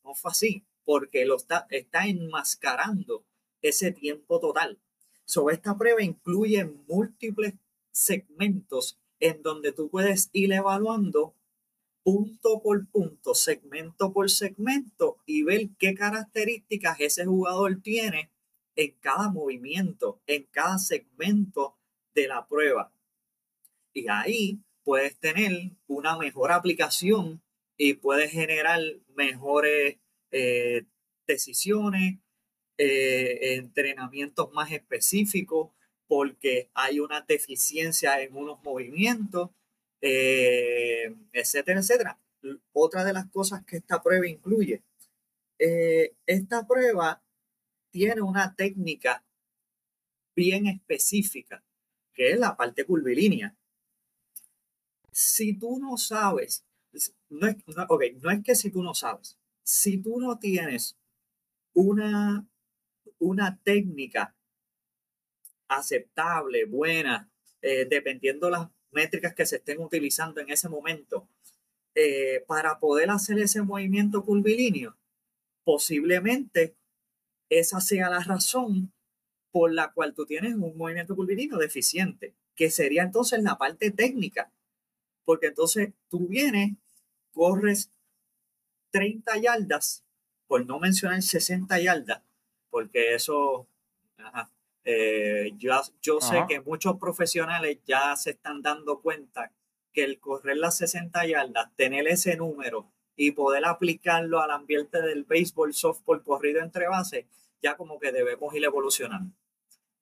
no fue así, porque lo está, está enmascarando ese tiempo total. So, esta prueba incluye múltiples segmentos en donde tú puedes ir evaluando punto por punto, segmento por segmento y ver qué características ese jugador tiene en cada movimiento, en cada segmento de la prueba. Y ahí puedes tener una mejor aplicación y puedes generar mejores eh, decisiones, eh, entrenamientos más específicos, porque hay una deficiencia en unos movimientos, eh, etcétera, etcétera. Otra de las cosas que esta prueba incluye, eh, esta prueba tiene una técnica bien específica, que es la parte curvilínea. Si tú no sabes, no es, no es que si tú no sabes, si tú no tienes una, una técnica aceptable, buena, eh, dependiendo las métricas que se estén utilizando en ese momento, eh, para poder hacer ese movimiento curvilíneo, posiblemente esa sea la razón por la cual tú tienes un movimiento curvilíneo deficiente, que sería entonces la parte técnica, porque entonces tú vienes, corres 30 yardas, por no mencionar 60 yardas, porque eso, eh, yo, yo sé que muchos profesionales ya se están dando cuenta que el correr las 60 yardas, tener ese número y poder aplicarlo al ambiente del béisbol, softball, corrido entre bases, ya como que debemos ir evolucionando.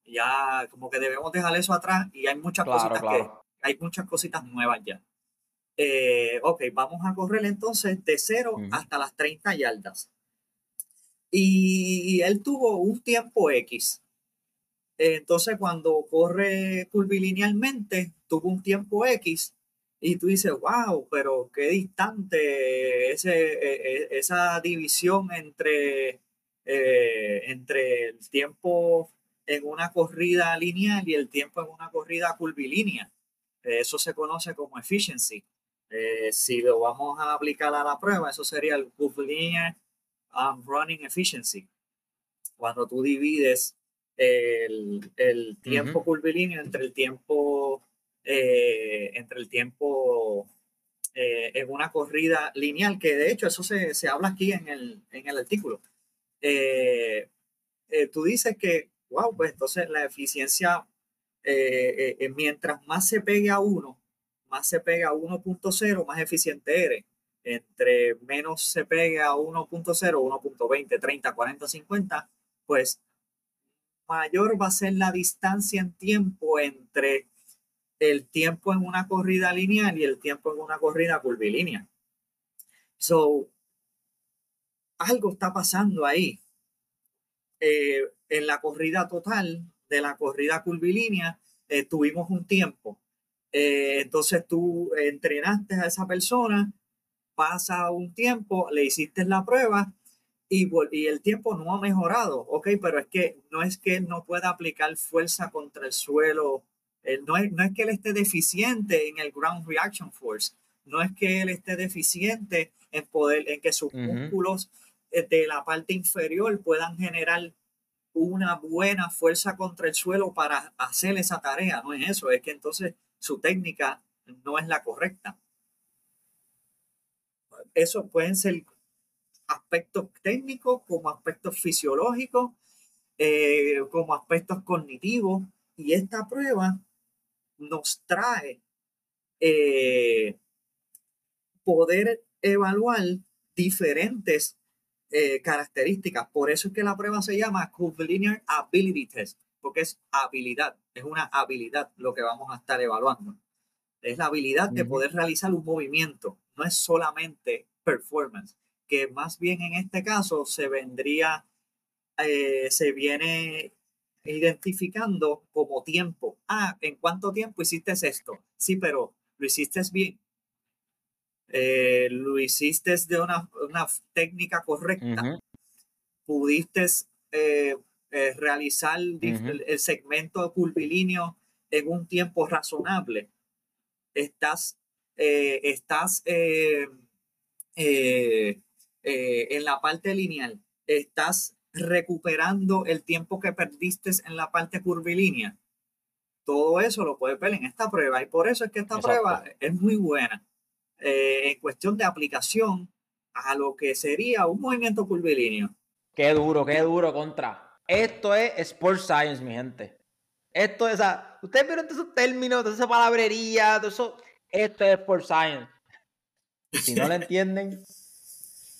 Ya como que debemos dejar eso atrás y hay muchas cositas que hay muchas cositas nuevas ya. Eh, ok, vamos a correr entonces de 0 hasta las 30 yardas. Y él tuvo un tiempo X entonces, cuando corre curvilinealmente, tuvo un tiempo X y tú dices, wow, pero qué distante e, e, esa división entre, eh, entre el tiempo en una corrida lineal y el tiempo en una corrida curvilínea. Eso se conoce como efficiency. Eh, si lo vamos a aplicar a la prueba, eso sería el curvilinear um, running efficiency. Cuando tú divides el, el tiempo curvilíneo entre el tiempo, eh, entre el tiempo eh, en una corrida lineal, que de hecho eso se, se habla aquí en el, en el artículo. Eh, tú dices que, wow, pues entonces la eficiencia, mientras más se pegue a uno, más se pega a 1.0, más eficiente eres. Entre menos se pegue a 1.0, 1.20, 30, 40, 50, pues mayor va a ser la distancia en tiempo entre el tiempo en una corrida lineal y el tiempo en una corrida curvilínea. So, algo está pasando ahí. Eh, en la corrida total de la corrida curvilínea eh, tuvimos un tiempo. Eh, entonces tú entrenaste a esa persona, pasa un tiempo, le hiciste la prueba y, y, el tiempo no ha mejorado, ok, pero es que no es que no pueda aplicar fuerza contra el suelo, no, es, no es que él esté deficiente en el ground reaction force, no es que él esté deficiente en poder, en que sus músculos eh, de la parte inferior puedan generar una buena fuerza contra el suelo para hacer esa tarea, no es eso, es que entonces su técnica no es la correcta. Eso pueden ser aspectos técnicos, como aspectos fisiológicos, eh, como aspectos cognitivos. Y esta prueba nos trae eh, poder evaluar diferentes eh, características. Por eso es que la prueba se llama Curvilinear Ability Test, porque es habilidad, es una habilidad lo que vamos a estar evaluando. Es la habilidad de poder realizar un movimiento, no es solamente performance, que más bien en este caso se vendría, eh, se viene identificando como tiempo. Ah, ¿en cuánto tiempo hiciste esto? Sí, pero lo hiciste bien. Eh, lo hiciste de una, técnica correcta. Pudiste eh, realizar el, segmento curvilíneo en un tiempo razonable estás, estás eh, eh, en la parte lineal, estás recuperando el tiempo que perdiste en la parte curvilínea. Todo eso lo puedes ver en esta prueba y por eso es que esta prueba es muy buena en cuestión de aplicación a lo que sería un movimiento curvilíneo. Qué duro, qué duro contra. Esto es Sports Science, mi gente. Esto es, ustedes vieron todos esos términos, toda esa palabrería, todo eso. Esto es por science. Si no lo entienden,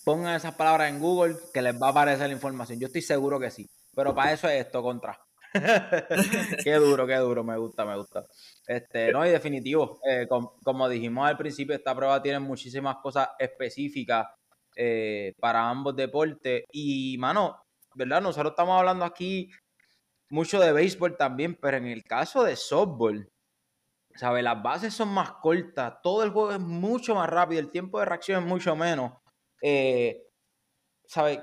pongan esas palabras en Google que les va a aparecer la información. Yo estoy seguro que sí. Pero para eso es esto, contra. qué duro, qué duro, me gusta, me gusta. Este, no, y definitivo, eh, como dijimos al principio, esta prueba tiene muchísimas cosas específicas eh, para ambos deportes. Y, mano, ¿verdad? Nosotros estamos hablando aquí mucho de béisbol también, pero en el caso de softball, ¿sabes? Las bases son más cortas, todo el juego es mucho más rápido, el tiempo de reacción es mucho menos. Eh, ¿Sabes?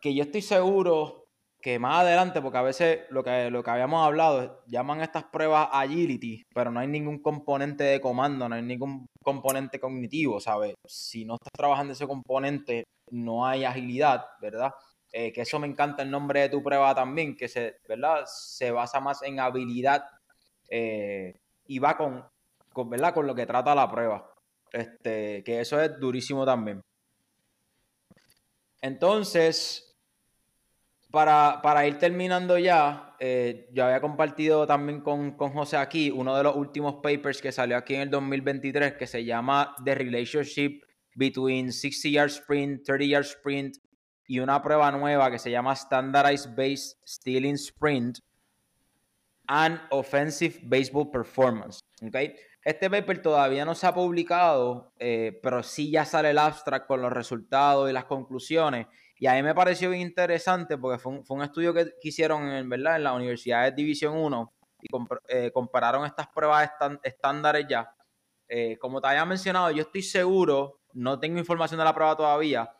Que yo estoy seguro que más adelante, porque a veces lo que, lo que habíamos hablado, llaman estas pruebas agility, pero no hay ningún componente de comando, no hay ningún componente cognitivo, ¿sabes? Si no estás trabajando ese componente, no hay agilidad, ¿verdad? Eh, que eso me encanta el nombre de tu prueba también, que se, ¿verdad? se basa más en habilidad eh, y va con, con, ¿verdad? con lo que trata la prueba. Este, que eso es durísimo también. Entonces, para, para ir terminando ya, eh, yo había compartido también con, con, José aquí uno de los últimos papers que salió aquí en el 2023 que se llama The Relationship Between 60 Yard Sprint, 30 Yard Sprint y una prueba nueva que se llama Standardized Base Stealing Sprint and Offensive Baseball Performance. ¿okay? Este paper todavía no se ha publicado, eh, pero sí ya sale el abstract con los resultados y las conclusiones. Y a mí me pareció bien interesante porque fue un, estudio que, hicieron en, ¿verdad? en la Universidad de División 1 y eh, compararon estas pruebas estándares ya. Eh, como te había mencionado, yo estoy seguro, no tengo información de la prueba todavía,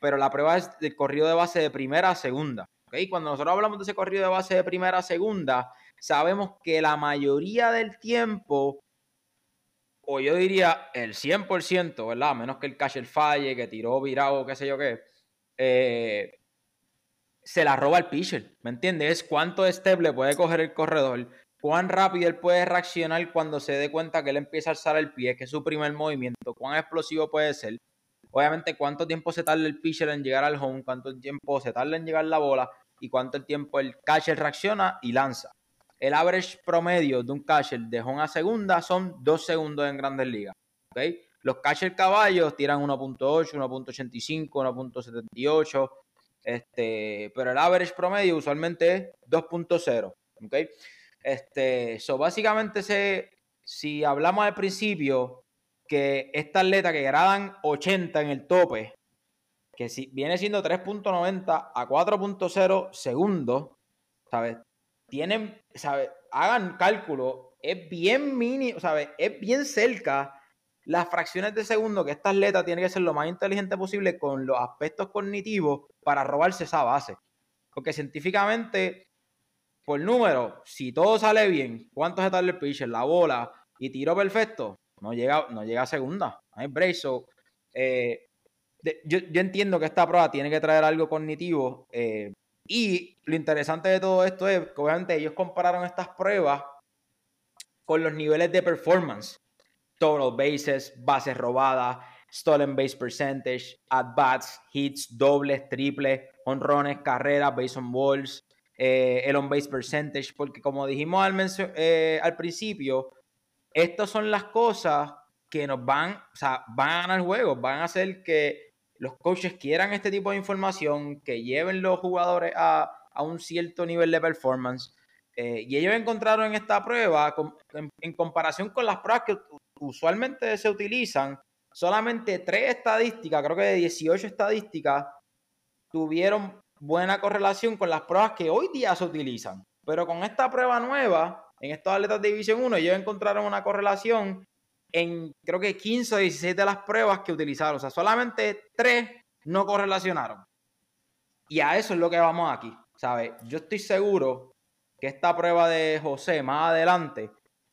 pero la prueba es del corrido de base de primera a segunda. ¿okay? Cuando nosotros hablamos de ese corrido de base de primera a segunda, sabemos que la mayoría del tiempo, o yo diría el 100%, ¿verdad? A menos que el catcher falle, que tiró virado, qué sé yo qué, eh, se la roba el pitcher, ¿me entiendes? Es cuánto step le puede coger el corredor, cuán rápido él puede reaccionar cuando se dé cuenta que él empieza a alzar el pie, que es su primer movimiento, cuán explosivo puede ser. Obviamente, cuánto tiempo se tarda el pitcher en llegar al home, cuánto tiempo se tarda en llegar la bola y cuánto tiempo el catcher reacciona y lanza. El average promedio de un catcher de home segunda son dos segundos en grandes ligas. ¿okay? Los catcher caballos tiran 1.8, 1.85, 1.78. Este, pero el average promedio usualmente es 2.0. ¿okay? Este, so básicamente se, si hablamos al principio, que esta atleta que gradan 80 en el tope, que si viene siendo 3.90 a 4.0 segundos, ¿sabes? Tienen, ¿sabes? Hagan cálculo, es bien mini, ¿sabes? Es bien cerca las fracciones de segundo que esta atleta tiene que ser lo más inteligente posible con los aspectos cognitivos para robarse esa base. Porque científicamente, por número, si todo sale bien, ¿cuánto se tarda el pitcher, la bola y tiro perfecto? no llega, no llega a segunda. hay break. Eh, yo, entiendo que esta prueba tiene que traer algo cognitivo. Eh, y lo interesante de todo esto es que obviamente ellos compararon estas pruebas con los niveles de performance. Total bases, bases robadas, stolen base percentage, at bats, hits, dobles, triples, honrones, carreras, base on balls, eh, el on base percentage, porque como dijimos al, al principio, estas son las cosas que nos van, o sea, van a ganar juegos, van a hacer que los coaches quieran este tipo de información, que lleven los jugadores a, un cierto nivel de performance. Eh, y ellos encontraron en esta prueba, en, comparación con las pruebas que usualmente se utilizan, solamente tres estadísticas, creo que de 18 estadísticas, tuvieron buena correlación con las pruebas que hoy día se utilizan. Pero con esta prueba nueva, en estos atletas de División 1, ellos encontraron una correlación en creo que 15 o 16 de las pruebas que utilizaron. O sea, solamente tres no correlacionaron. Y a eso es lo que vamos aquí. ¿Sabes? Yo estoy seguro que esta prueba de José más adelante,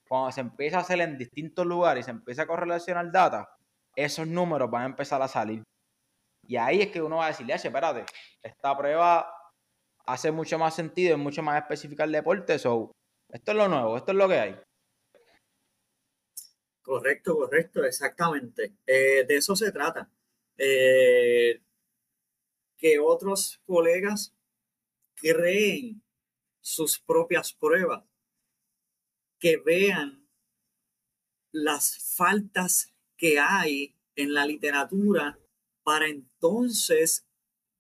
cuando se empieza a hacer en distintos lugares y se empieza a correlacionar data, esos números van a empezar a salir. Y ahí es que uno va a decirle, espérate, esta prueba hace mucho más sentido, es mucho más específica el deporte, so, esto es lo nuevo, esto es lo que hay. Correcto, correcto, exactamente. Eh, de eso se trata. Eh, que otros colegas creen sus propias pruebas, que vean las faltas que hay en la literatura para entonces,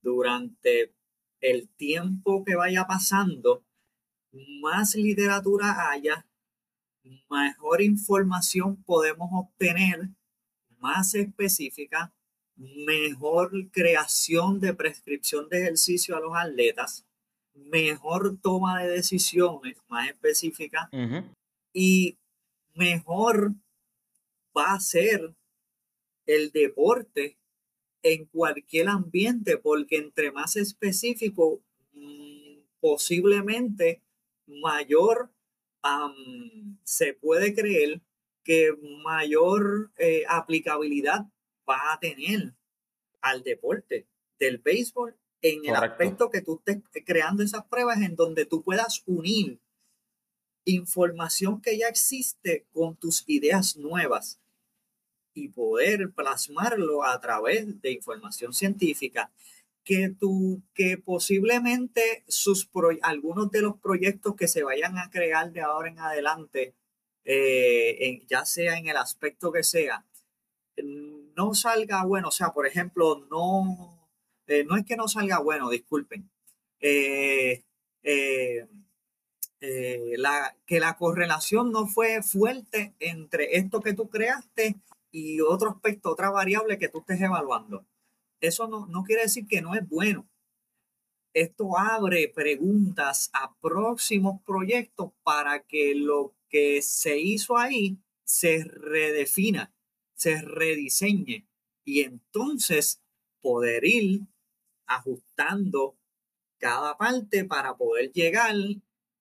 durante el tiempo que vaya pasando, más literatura haya, mejor información podemos obtener, más específica, mejor creación de prescripción de ejercicio a los atletas, mejor toma de decisiones más específica y mejor va a ser el deporte en cualquier ambiente, porque entre más específico, mm, posiblemente mayor se puede creer que mayor eh, aplicabilidad va a tener al deporte del béisbol en el aspecto que tú estés creando esas pruebas en donde tú puedas unir información que ya existe con tus ideas nuevas y poder plasmarlo a través de información científica que, que posiblemente sus algunos de los proyectos que se vayan a crear de ahora en adelante, eh, ya sea en el aspecto que sea, no salga bueno. O sea, por ejemplo, no, eh, no es que no salga bueno, disculpen. Eh, la, que la correlación no fue fuerte entre esto que tú creaste y otro aspecto, otra variable que tú estés evaluando. Eso no, no quiere decir que no es bueno. Esto abre preguntas a próximos proyectos para que lo que se hizo ahí se redefina, se rediseñe y entonces poder ir ajustando cada parte para poder llegar,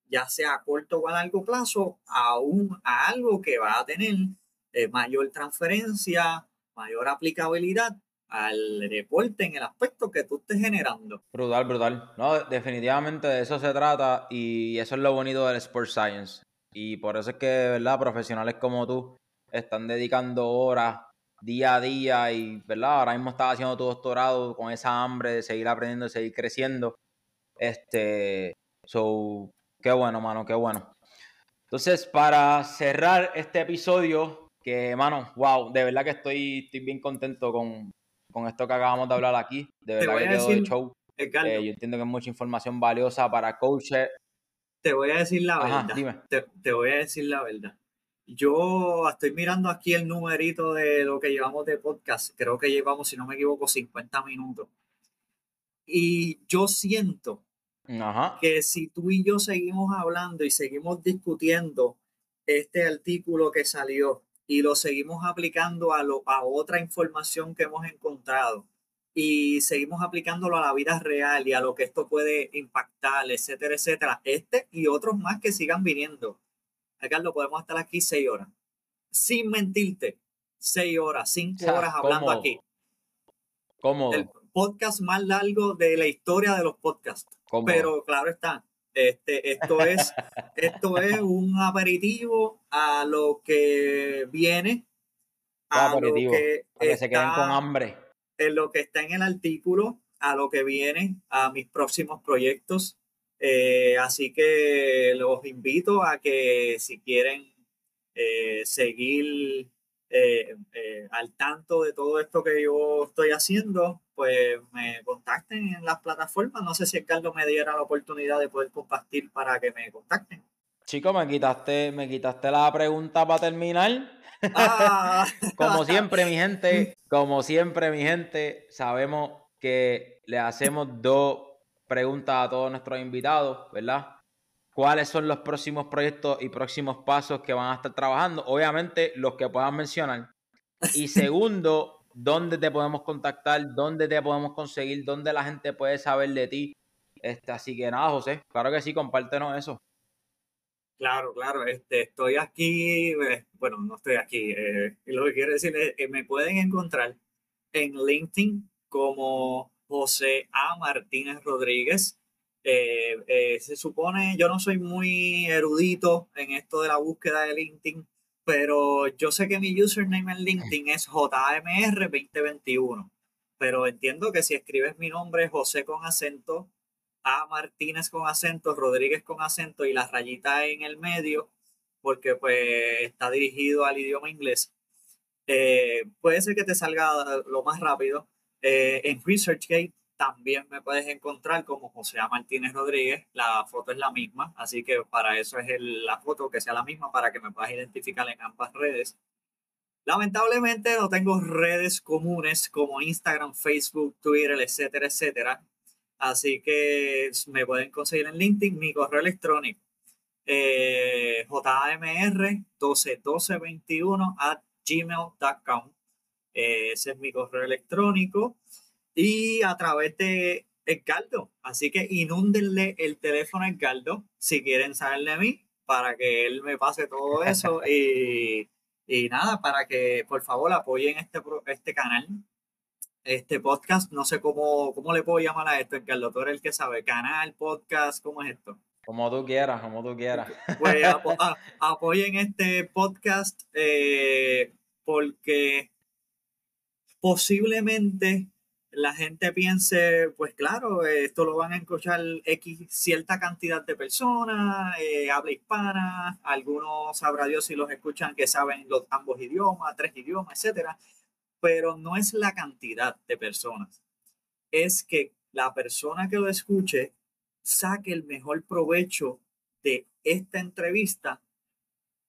ya sea a corto o a largo plazo, a, un, a algo que va a tener eh, mayor transferencia, mayor aplicabilidad al deporte en el aspecto que tú estés generando. Brutal, brutal. No, definitivamente de eso se trata y eso es lo bonito del Sports Science. Y por eso es que, ¿verdad? Profesionales como tú están dedicando horas día a día y, ¿verdad? Ahora mismo estás haciendo tu doctorado con esa hambre de seguir aprendiendo, de seguir creciendo. Este, so, qué bueno, mano, qué bueno. Entonces, para cerrar este episodio, que, mano, wow, de verdad que estoy, estoy bien contento con, esto que acabamos de hablar aquí. De verdad que quedó de show. Eh, yo entiendo que es mucha información valiosa para coaches. Te voy a decir la verdad. Te, voy a decir la verdad. Yo estoy mirando aquí el numerito de lo que llevamos de podcast. Creo que llevamos, si no me equivoco, 50 minutos. Y yo siento que si tú y yo seguimos hablando y seguimos discutiendo este artículo que salió y lo seguimos aplicando a, lo, a otra información que hemos encontrado y seguimos aplicándolo a la vida real y a lo que esto puede impactar, etcétera, etcétera. Este y otros más que sigan viniendo. Ricardo, podemos estar aquí seis horas. Sin mentirte, seis horas, cinco horas hablando aquí. ¿Cómo? El podcast más largo de la historia de los podcasts. Pero claro está, este, esto, es, esto es un aperitivo a lo que viene, a lo que, se queden con hambre. En lo que está en el artículo, a lo que viene, a mis próximos proyectos. Eh, así que los invito a que si quieren eh, seguir eh, eh, al tanto de todo esto que yo estoy haciendo, pues me contacten en las plataformas. No sé si Carlos me diera la oportunidad de poder compartir para que me contacten. Chico, me quitaste, me quitaste la pregunta para terminar. Ah. como siempre, mi gente, como siempre, mi gente, sabemos que le hacemos dos preguntas a todos nuestros invitados, ¿verdad? ¿Cuáles son los próximos proyectos y próximos pasos que van a estar trabajando? Obviamente, los que puedan mencionar. Y segundo, ¿dónde te podemos contactar? ¿Dónde te podemos conseguir? ¿Dónde la gente puede saber de ti? Este, así que nada, José, claro que sí, compártenos eso. Claro, claro, este, estoy aquí, eh, bueno, no estoy aquí, eh, lo que quiero decir es que me pueden encontrar en LinkedIn como José A. Martínez Rodríguez. Eh, se supone, yo no soy muy erudito en esto de la búsqueda de LinkedIn, pero yo sé que mi username en LinkedIn es JMR2021, pero entiendo que si escribes mi nombre José con acento, a Martínez con acento, Rodríguez con acento y la rayita en el medio, porque pues está dirigido al idioma inglés. Eh, puede ser que te salga lo más rápido. Eh, en ResearchGate también me puedes encontrar como José. Martínez Rodríguez. La foto es la misma, así que para eso es la foto que sea la misma para que me puedas identificar en ambas redes. Lamentablemente no tengo redes comunes como Instagram, Facebook, Twitter, etcétera, etcétera. Así que me pueden conseguir en LinkedIn mi correo electrónico eh, jmr121221 at gmail.com. Eh, ese es mi correo electrónico. Y a través de Edgardo. Así que inúndenle el teléfono a Edgardo si quieren saber de mí para que él me pase todo eso. y, y nada, para que por favor apoyen este, este canal este podcast, no sé cómo, cómo le puedo llamar a esto, Carlos, tú eres el que sabe, canal, podcast, ¿cómo es esto? Como tú quieras, como tú quieras. Pues apoyen este podcast eh, porque posiblemente la gente piense, pues claro, esto lo van a escuchar X cierta cantidad de personas, eh, habla hispana, algunos sabrá Dios si los escuchan que saben los ambos idiomas, tres idiomas, etcétera pero no es la cantidad de personas, es que la persona que lo escuche saque el mejor provecho de esta entrevista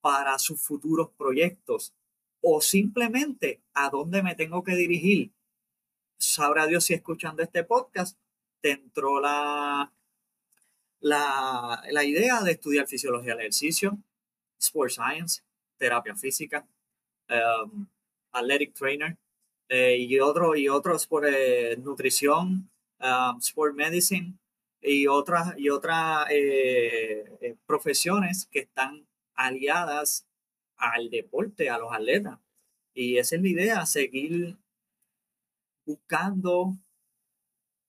para sus futuros proyectos o simplemente a dónde me tengo que dirigir. Sabrá Dios si escuchando este podcast te entró la, la, la idea de estudiar fisiología del ejercicio, sports science, terapia física, um, athletic trainer, eh, y, otro, y otros por eh, nutrición, um, sport medicine y otras, y otras eh, profesiones que están aliadas al deporte, a los atletas. Y esa es la idea, seguir buscando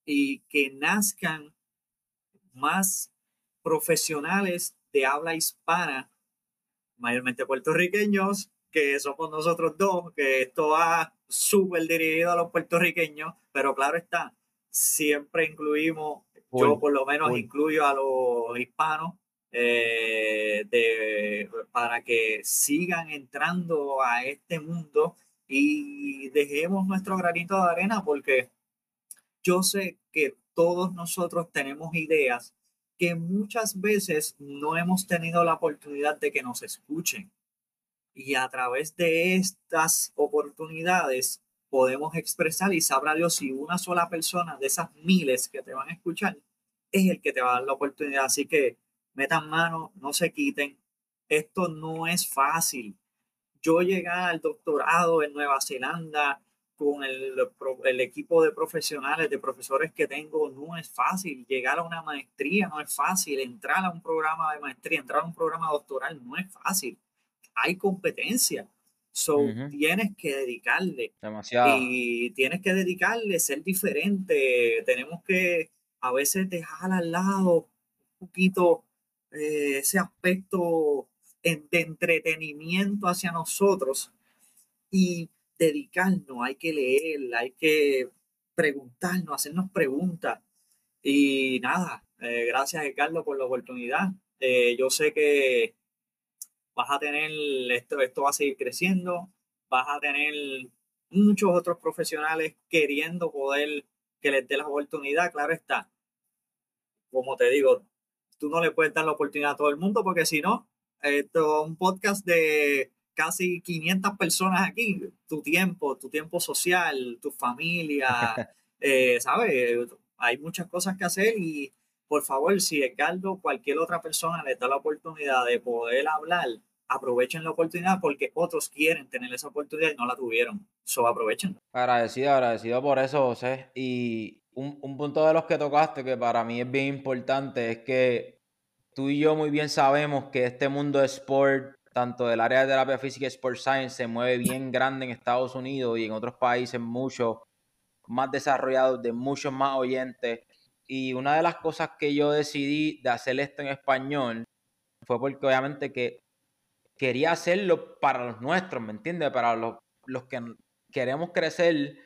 y que nazcan más profesionales de habla hispana, mayormente puertorriqueños, que somos nosotros dos, que esto va súper dirigido a los puertorriqueños, pero claro está, siempre incluimos, yo por lo menos incluyo a los hispanos, eh, de, para que sigan entrando a este mundo y dejemos nuestro granito de arena porque yo sé que todos nosotros tenemos ideas que muchas veces no hemos tenido la oportunidad de que nos escuchen y a través de estas oportunidades podemos expresar y sabrá Dios si una sola persona de esas miles que te van a escuchar es el que te va a dar la oportunidad. Así que metan mano, no se quiten. Esto no es fácil. Yo llegar al doctorado en Nueva Zelanda con el, el, equipo de profesionales, de profesores que tengo, no es fácil. Llegar a una maestría no es fácil. Entrar a un programa de maestría, entrar a un programa doctoral no es fácil hay competencia. So, tienes que dedicarle. Demasiado. Y tienes que dedicarle, ser diferente. Tenemos que a veces dejar al lado un poquito eh, ese aspecto de entretenimiento hacia nosotros y dedicarnos. Hay que leer, hay que preguntarnos, hacernos preguntas. Y nada, eh, gracias, Ricardo, por la oportunidad. Eh, yo sé que vas a tener, esto, esto va a seguir creciendo, vas a tener muchos otros profesionales queriendo poder que les dé la oportunidad, claro está. Como te digo, tú no le puedes dar la oportunidad a todo el mundo porque si no, esto es un podcast de casi 500 personas aquí, tu tiempo, tu tiempo social, tu familia, eh, ¿sabes? Hay muchas cosas que hacer y por favor, si Edgardo, cualquier otra persona les da la oportunidad de poder hablar, aprovechen la oportunidad porque otros quieren tener esa oportunidad y no la tuvieron. So, aprovechen. Agradecido, agradecido por eso, José. Y un, un punto de los que tocaste que para mí es bien importante es que tú y yo muy bien sabemos que este mundo de sport, tanto del área de terapia física y sport science, se mueve bien grande en Estados Unidos y en otros países mucho más desarrollados, de muchos más oyentes. Y una de las cosas que yo decidí de hacer esto en español fue porque obviamente que quería hacerlo para los nuestros, ¿me entiendes? Para los, los que queremos crecer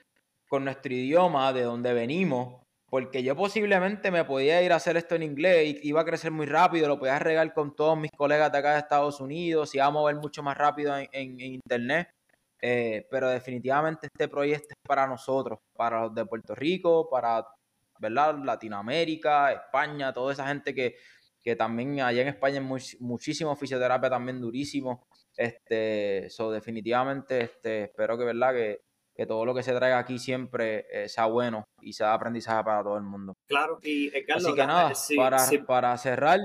con nuestro idioma, de donde venimos, porque yo posiblemente me podía ir a hacer esto en inglés y iba a crecer muy rápido, lo podía regar con todos mis colegas de acá de Estados Unidos, iba a mover mucho más rápido en, internet, eh, pero definitivamente este proyecto es para nosotros, para los de Puerto Rico, para ¿verdad? Latinoamérica, España, toda esa gente que, que también allá en España es muchísimo fisioterapia también durísimo. Este, eso definitivamente este, espero que verdad que, que todo lo que se traiga aquí siempre eh, sea bueno y sea de aprendizaje para todo el mundo. Claro, y eh, Así que nada, para, para cerrar.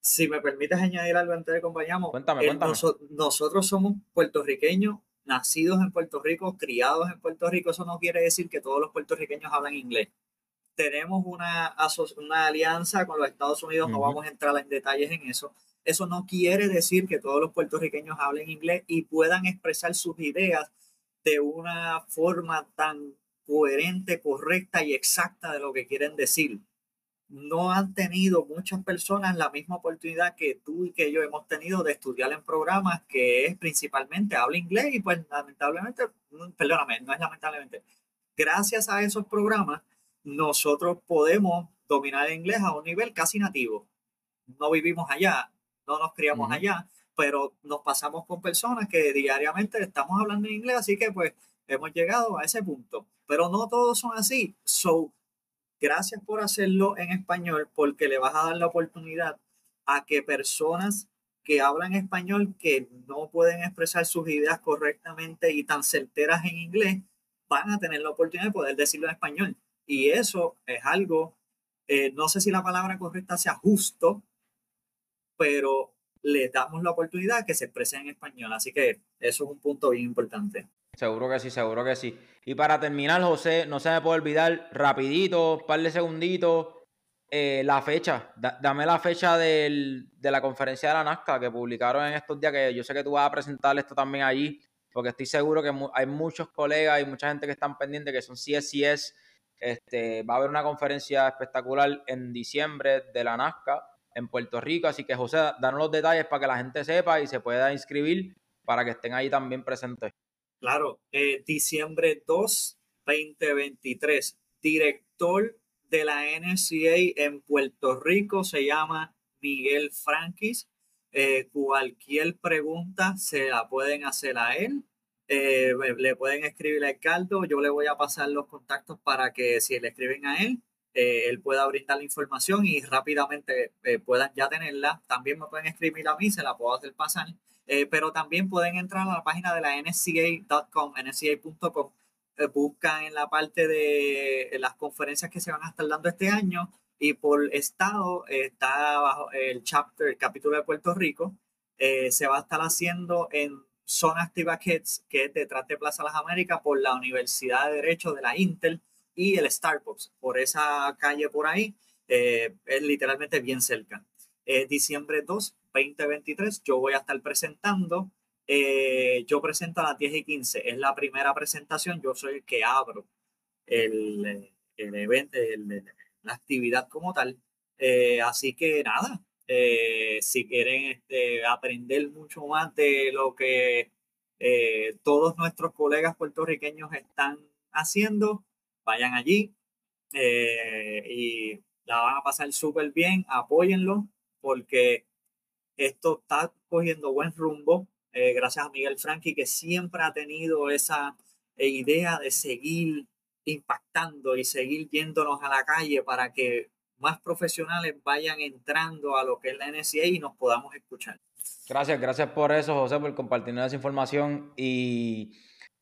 Si me permites añadir algo antes de acompañamos. Cuéntame, cuéntame. nosotros somos puertorriqueños, nacidos en Puerto Rico, criados en Puerto Rico. Eso no quiere decir que todos los puertorriqueños hablan inglés. Tenemos una, una alianza con los Estados Unidos, no vamos a entrar en detalles en eso. Eso no quiere decir que todos los puertorriqueños hablen inglés y puedan expresar sus ideas de una forma tan coherente, correcta y exacta de lo que quieren decir. No han tenido muchas personas la misma oportunidad que tú y que yo hemos tenido de estudiar en programas que es principalmente habla inglés y pues lamentablemente, perdóname, no es lamentablemente, gracias a esos programas nosotros podemos dominar el inglés a un nivel casi nativo. No vivimos allá, no nos criamos allá, pero nos pasamos con personas que diariamente estamos hablando en inglés, así que pues hemos llegado a ese punto. Pero no todos son así. So, gracias por hacerlo en español porque le vas a dar la oportunidad a que personas que hablan español que no pueden expresar sus ideas correctamente y tan certeras en inglés van a tener la oportunidad de poder decirlo en español. Y eso es algo, eh, no sé si la palabra correcta sea justo, pero le damos la oportunidad que se exprese en español. Así que eso es un punto bien importante. Seguro que sí, seguro que sí. Y para terminar, José, no se me puede olvidar, rapidito, un par de segunditos, eh, la fecha. dame la fecha del, de la conferencia de la NASCA que publicaron en estos días, que yo sé que tú vas a presentar esto también allí, porque estoy seguro que hay muchos colegas y mucha gente que están pendientes, que son CSCS. Este, va a haber una conferencia espectacular en diciembre de la NASCA en Puerto Rico. Así que, José, danos los detalles para que la gente sepa y se pueda inscribir para que estén ahí también presentes. Claro, eh, diciembre 2, 2023. Director de la NCA en Puerto Rico se llama Miguel Frankis. Eh, cualquier pregunta se la pueden hacer a él. Eh, le pueden escribir a Caldo. Yo le voy a pasar los contactos para que si le escriben a él, eh, él pueda brindar la información y rápidamente eh, puedan ya tenerla. También me pueden escribir a mí, se la puedo hacer pasar. Eh, pero también pueden entrar a la página de la nsca.com, nsca.com. buscan en la parte de las conferencias que se van a estar dando este año y por estado está bajo el chapter, el capítulo de Puerto Rico. se va a estar haciendo en Zona Activa Kids, que es detrás de Plaza Las Américas, por la Universidad de Derecho de la Intel y el Starbucks por esa calle por ahí. Eh, es literalmente bien cerca. diciembre 2, 2023, yo voy a estar presentando. Eh, yo presento a las 10 y 15. Es la primera presentación. Yo soy el que abro el, el evento, la actividad como tal. Eh, así que nada, si quieren este, aprender mucho más de lo que todos nuestros colegas puertorriqueños están haciendo, vayan allí eh, y la van a pasar súper bien, apóyenlo porque esto está cogiendo buen rumbo. eh, gracias a Miguel Franqui, que siempre ha tenido esa idea de seguir impactando y seguir yéndonos a la calle para que más profesionales vayan entrando a lo que es la NCA y nos podamos escuchar. Gracias, gracias por eso, José, por compartirnos esa información. Y,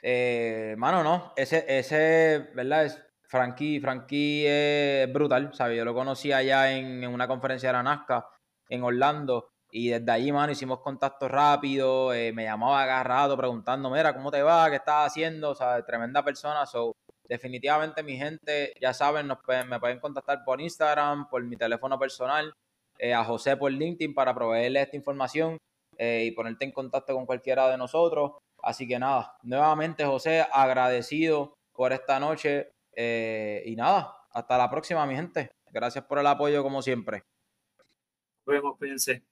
eh, mano, no, ese, ese, ¿verdad? Es, Frankie, Frankie es brutal, ¿sabes? Yo lo conocí allá en, una conferencia de la Nazca en Orlando y desde ahí, mano, hicimos contacto rápido, eh, me llamaba agarrado preguntando, mira, ¿cómo te va? ¿Qué estás haciendo? O sea, tremenda persona, so, definitivamente mi gente, ya saben, nos me pueden contactar por Instagram, por mi teléfono personal, eh, a José por LinkedIn para proveerle esta información eh, y ponerte en contacto con cualquiera de nosotros. Así que nada, nuevamente José, agradecido por esta noche eh, y nada, hasta la próxima mi gente. Gracias por el apoyo como siempre. Nos vemos, cuídense.